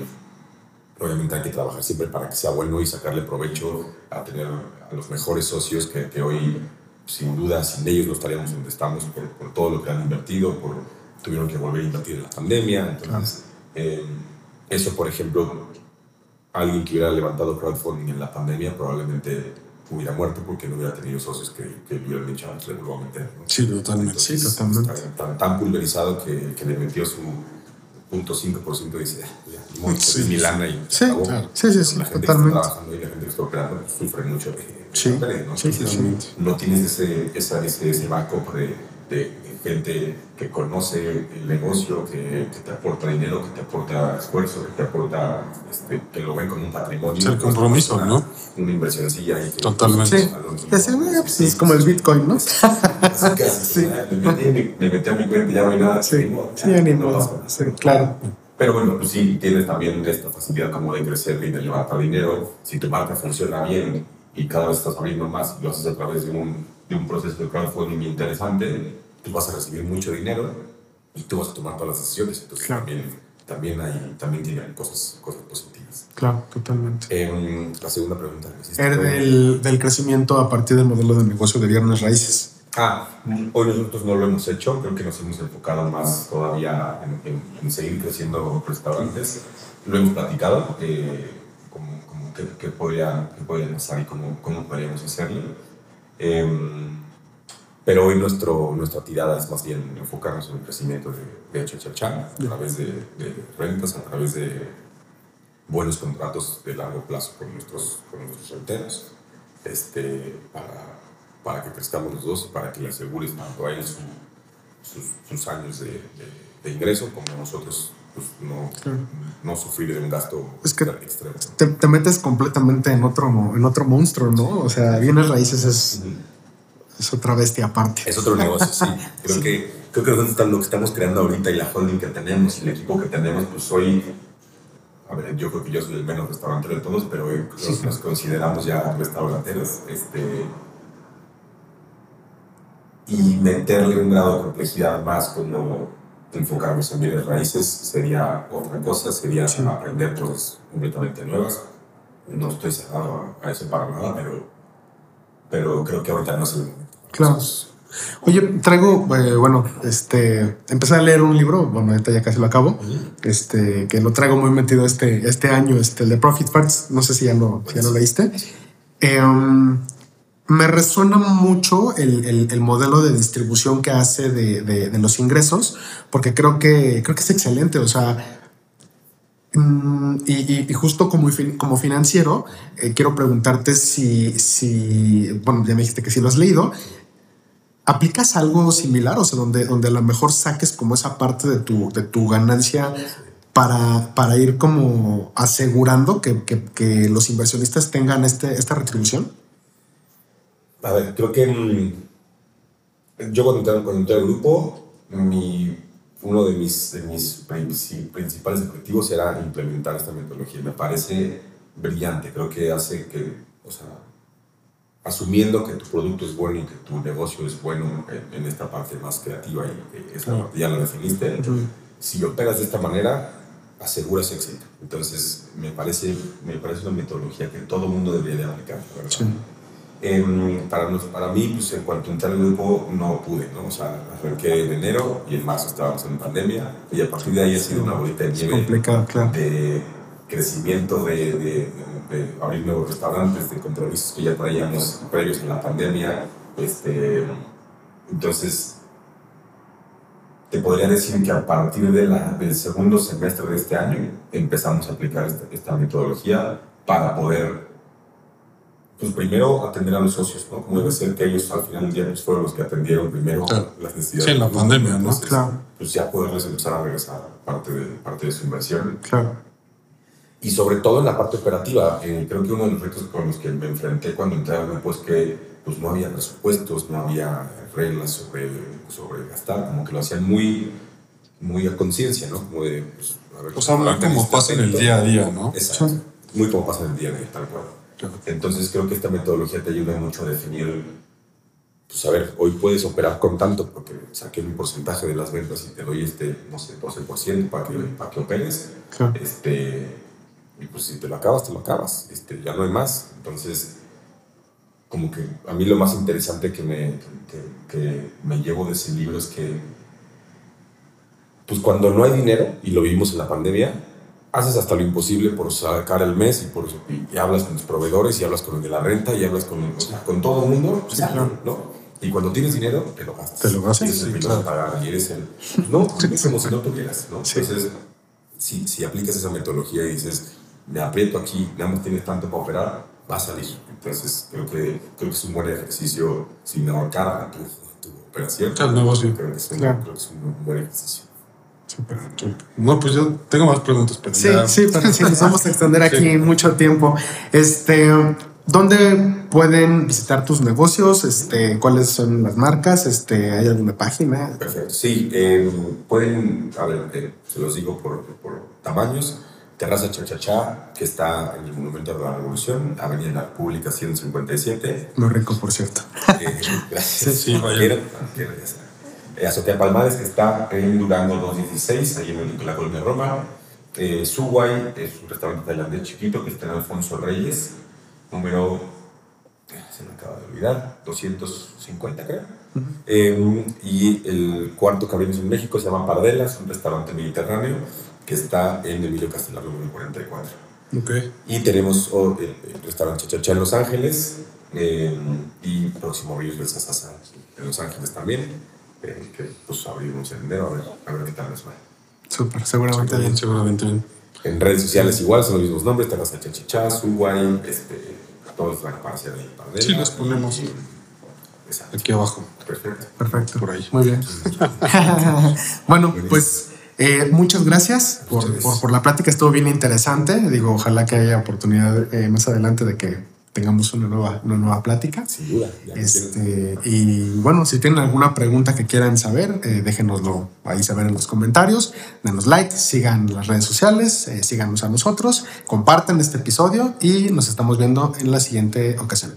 obviamente hay que trabajar siempre para que sea bueno y sacarle provecho a tener a los mejores socios que, que hoy, sin duda, sin ellos no estaríamos donde estamos por, por todo lo que han invertido, por, tuvieron que volver a invertir en la pandemia. Entonces, eh, eso, por ejemplo, alguien que hubiera levantado crowdfunding en la pandemia probablemente hubiera muerto porque no hubiera tenido socios que, que hubieran dicho, "Ah, le vuelvo a meter. ¿no? Sí, totalmente. Sí, totalmente. Tan, tan pulverizado que que le metió su punto 5% dice, "Ah, ya, Sí, es mi lana y Sí, acabó". claro. Sí, sí, sí, La gente totalmente. que está trabajando y la gente que está operando sufre mucho de, Sí, ¿no? sí, sí, No tienes ese, esa, ese, ese backup de, de gente que conoce el negocio, que, que te aporta dinero, que te aporta esfuerzo, que te aporta, este, que lo ven como un patrimonio. Sí, el compromiso, una, ¿no? Una inversioncilla Totalmente. Sí, pues, es como el Bitcoin, ¿no? Casi, Sí. Me metí, me, me metí a mi cuenta y ya no hay nada. Sí, ni modo, sí, ni no. Sí, claro. Pero bueno, pues sí, tienes también esta facilidad como de crecer y de levantar dinero. Si tu marca funciona bien y cada vez estás abriendo más y lo haces a través de un, de un proceso de crowdfunding interesante, tú vas a recibir mucho dinero y tú vas a tomar todas las decisiones. Entonces Claro. también, también, hay, también tienen cosas, cosas positivas. Claro, totalmente. Em, la segunda pregunta Era del, del crecimiento a partir del modelo de negocio de bienes raíces. Ah, hoy nosotros no lo hemos hecho, creo que nos hemos enfocado más todavía en, en- en seguir creciendo restaurantes. Lo hemos platicado, eh, como, como podría, qué podría pasar y cómo, cómo podríamos hacerlo. Em, pero hoy nuestro, nuestra tirada es más bien enfocarnos en el crecimiento de, de Chachachá, a través de, de rentas, a través de buenos contratos de largo plazo con nuestros, con nuestros renteros, este, para, para que crezcamos los dos y para que le asegures tanto a ellos su- sus, sus años de, de- ingreso como nosotros pues, no, no sufrir de un gasto Es que- extremo. Te, te metes completamente en otro, en otro monstruo, ¿no? O sea, bienes raíces es, es otra bestia aparte. Es otro negocio, sí. Creo que creo que nosotros lo que estamos creando ahorita y la holding que tenemos y el equipo que tenemos, pues hoy, a ver, yo creo que yo soy el menos restaurantero de todos, pero hoy nos, nos consideramos ya restauranteros. Este, y meterle un grado de complejidad más como enfocarnos en bienes raíces sería otra cosa, sería aprender cosas completamente nuevas. No estoy cerrado a, a eso para nada, pero, pero creo que ahorita no es el momento. Claro. Oye, traigo, eh, bueno, este, empecé a leer un libro, bueno, ahorita ya casi lo acabo, este, que lo traigo muy metido este, este año, este, el de Profit First, no sé si ya lo, si ya lo leíste. Em, me resuena mucho el, el, modelo de distribución que hace de, de, los ingresos, porque creo que, creo que es excelente. O sea, mm, y, y, justo como, como financiero, eh, quiero preguntarte si, si, bueno, ya me dijiste que si lo has leído, ¿aplicas algo similar? O sea, donde, donde a lo mejor saques como esa parte de tu, de tu ganancia para, para ir como asegurando que, que, los inversionistas tengan este, esta retribución? A ver, creo que mm, yo cuando entré, cuando entré al grupo, mi, uno de mis, de mis principales objetivos era implementar esta metodología. Me parece brillante, creo que hace que, o sea, asumiendo que tu producto es bueno y que tu negocio es bueno en, esta parte más creativa y esa ya lo definiste, si operas de esta manera, aseguras éxito. Entonces, me parece, me parece una metodología que todo mundo debería de aplicar, ¿verdad? Em, para, para mí, pues en cuanto entré al grupo, no pude, ¿no? O sea, arranqué en enero y en marzo estábamos en pandemia y a partir de ahí ha sido una bolita de nieve de crecimiento, de, de, abrir nuevos restaurantes, de compromisos que ya traíamos previos en la pandemia. Este, entonces, te podría decir que a partir de la, del segundo semestre de este año empezamos a aplicar esta, esta metodología para poder pues primero atender a los socios, ¿no? Como debe ser que ellos al final del día pues, fueron los que atendieron primero las necesidades. Sí, en la pandemia, ¿no? claro. Pues ya poderles empezar a regresar parte de, parte de su inversión. Claro. Y sobre todo en la parte operativa, eh, creo que uno de los retos con los que me enfrenté cuando entré al grupo es que pues, no había presupuestos, no había reglas sobre, sobre gastar, como que lo hacían muy, muy a conciencia, ¿no? Como de, pues, a ver, o sea, como pasa en el día a día, ¿no? Exacto. Muy como pasa en el día a día, tal cual. Entonces creo que esta metodología te ayuda mucho a definir, pues a ver, hoy puedes operar con tanto porque saqué un porcentaje de las ventas y te doy este, no sé, 12% para que, para que operes. Este, y pues si te lo acabas, te lo acabas. Este, ya no hay más. Entonces, como que a mí lo más interesante que me, que, que me llevo de ese libro es que, pues cuando no hay dinero, y lo vimos en la pandemia, haces hasta lo imposible por sacar el mes y, por, y, hablas con tus proveedores y hablas con el de la renta y hablas con, con todo el mundo. Sí, claro. ¿no? Y cuando tienes dinero, te lo gastas. Te lo gastas. Y eres el claro. pagar y eres el... No, es como si no tuvieras, ¿no? Entonces, si, si aplicas esa metodología y dices, me aprieto aquí, nada más tienes tanto para operar, va a salir. Entonces, creo que, creo que es un buen ejercicio sin ahorcar a tu, tu operación. Al negocio. Creo que es un, creo que es un buen ejercicio. No, pues yo tengo más preguntas, pero sí, sí, pero sí, nos vamos a extender aquí mucho tiempo. Este, ¿dónde pueden visitar tus negocios? Este, ¿cuáles son las marcas? Este, ¿hay alguna página? Perfecto. Sí, eh, pueden, a ver, eh, se los digo por, por tamaños. Terraza Chachachá, que está en el Monumento de la Revolución, Avenida La República 157. Muy rico, por cierto. Eh, gracias. Sí, vaya. Eh, Azotea Palmares, que está en Durango 216, ahí en la colonia Roma. Eh, Suway es un restaurante tailandés chiquito que está en Alfonso Reyes, número, se me acaba de olvidar, 250 creo. eh, y el cuarto que abrimos en México se llama Pardelas, un restaurante mediterráneo que está en Emilio Castelar número 44. Okay. Y tenemos oh, el, el, restaurante Chachacha en Los Ángeles eh, y próximo abrir el Sasasa en Los Ángeles también que pues abrimos en enero a ver, a ver qué tal nos va. Súper, seguramente bien. Seguramente bien. En redes sociales igual son los mismos nombres, Terraza Chachichas, Uruguay, este, todos van a aparecer ahí. Para sí, los ponemos Exacto. aquí abajo. Perfecto. Perfecto. Por ahí. Muy bien. bueno, pues eh, muchas gracias por, por, por, la plática, estuvo bien interesante. Digo, ojalá que haya oportunidad eh, más adelante de que tengamos una nueva, una nueva plática. Sin duda. Este, y bueno, si tienen alguna pregunta que quieran saber, eh, déjenoslo ahí saber en los comentarios. Denos like, sigan las redes sociales, eh, síganos a nosotros, compartan este episodio y nos estamos viendo en la siguiente ocasión.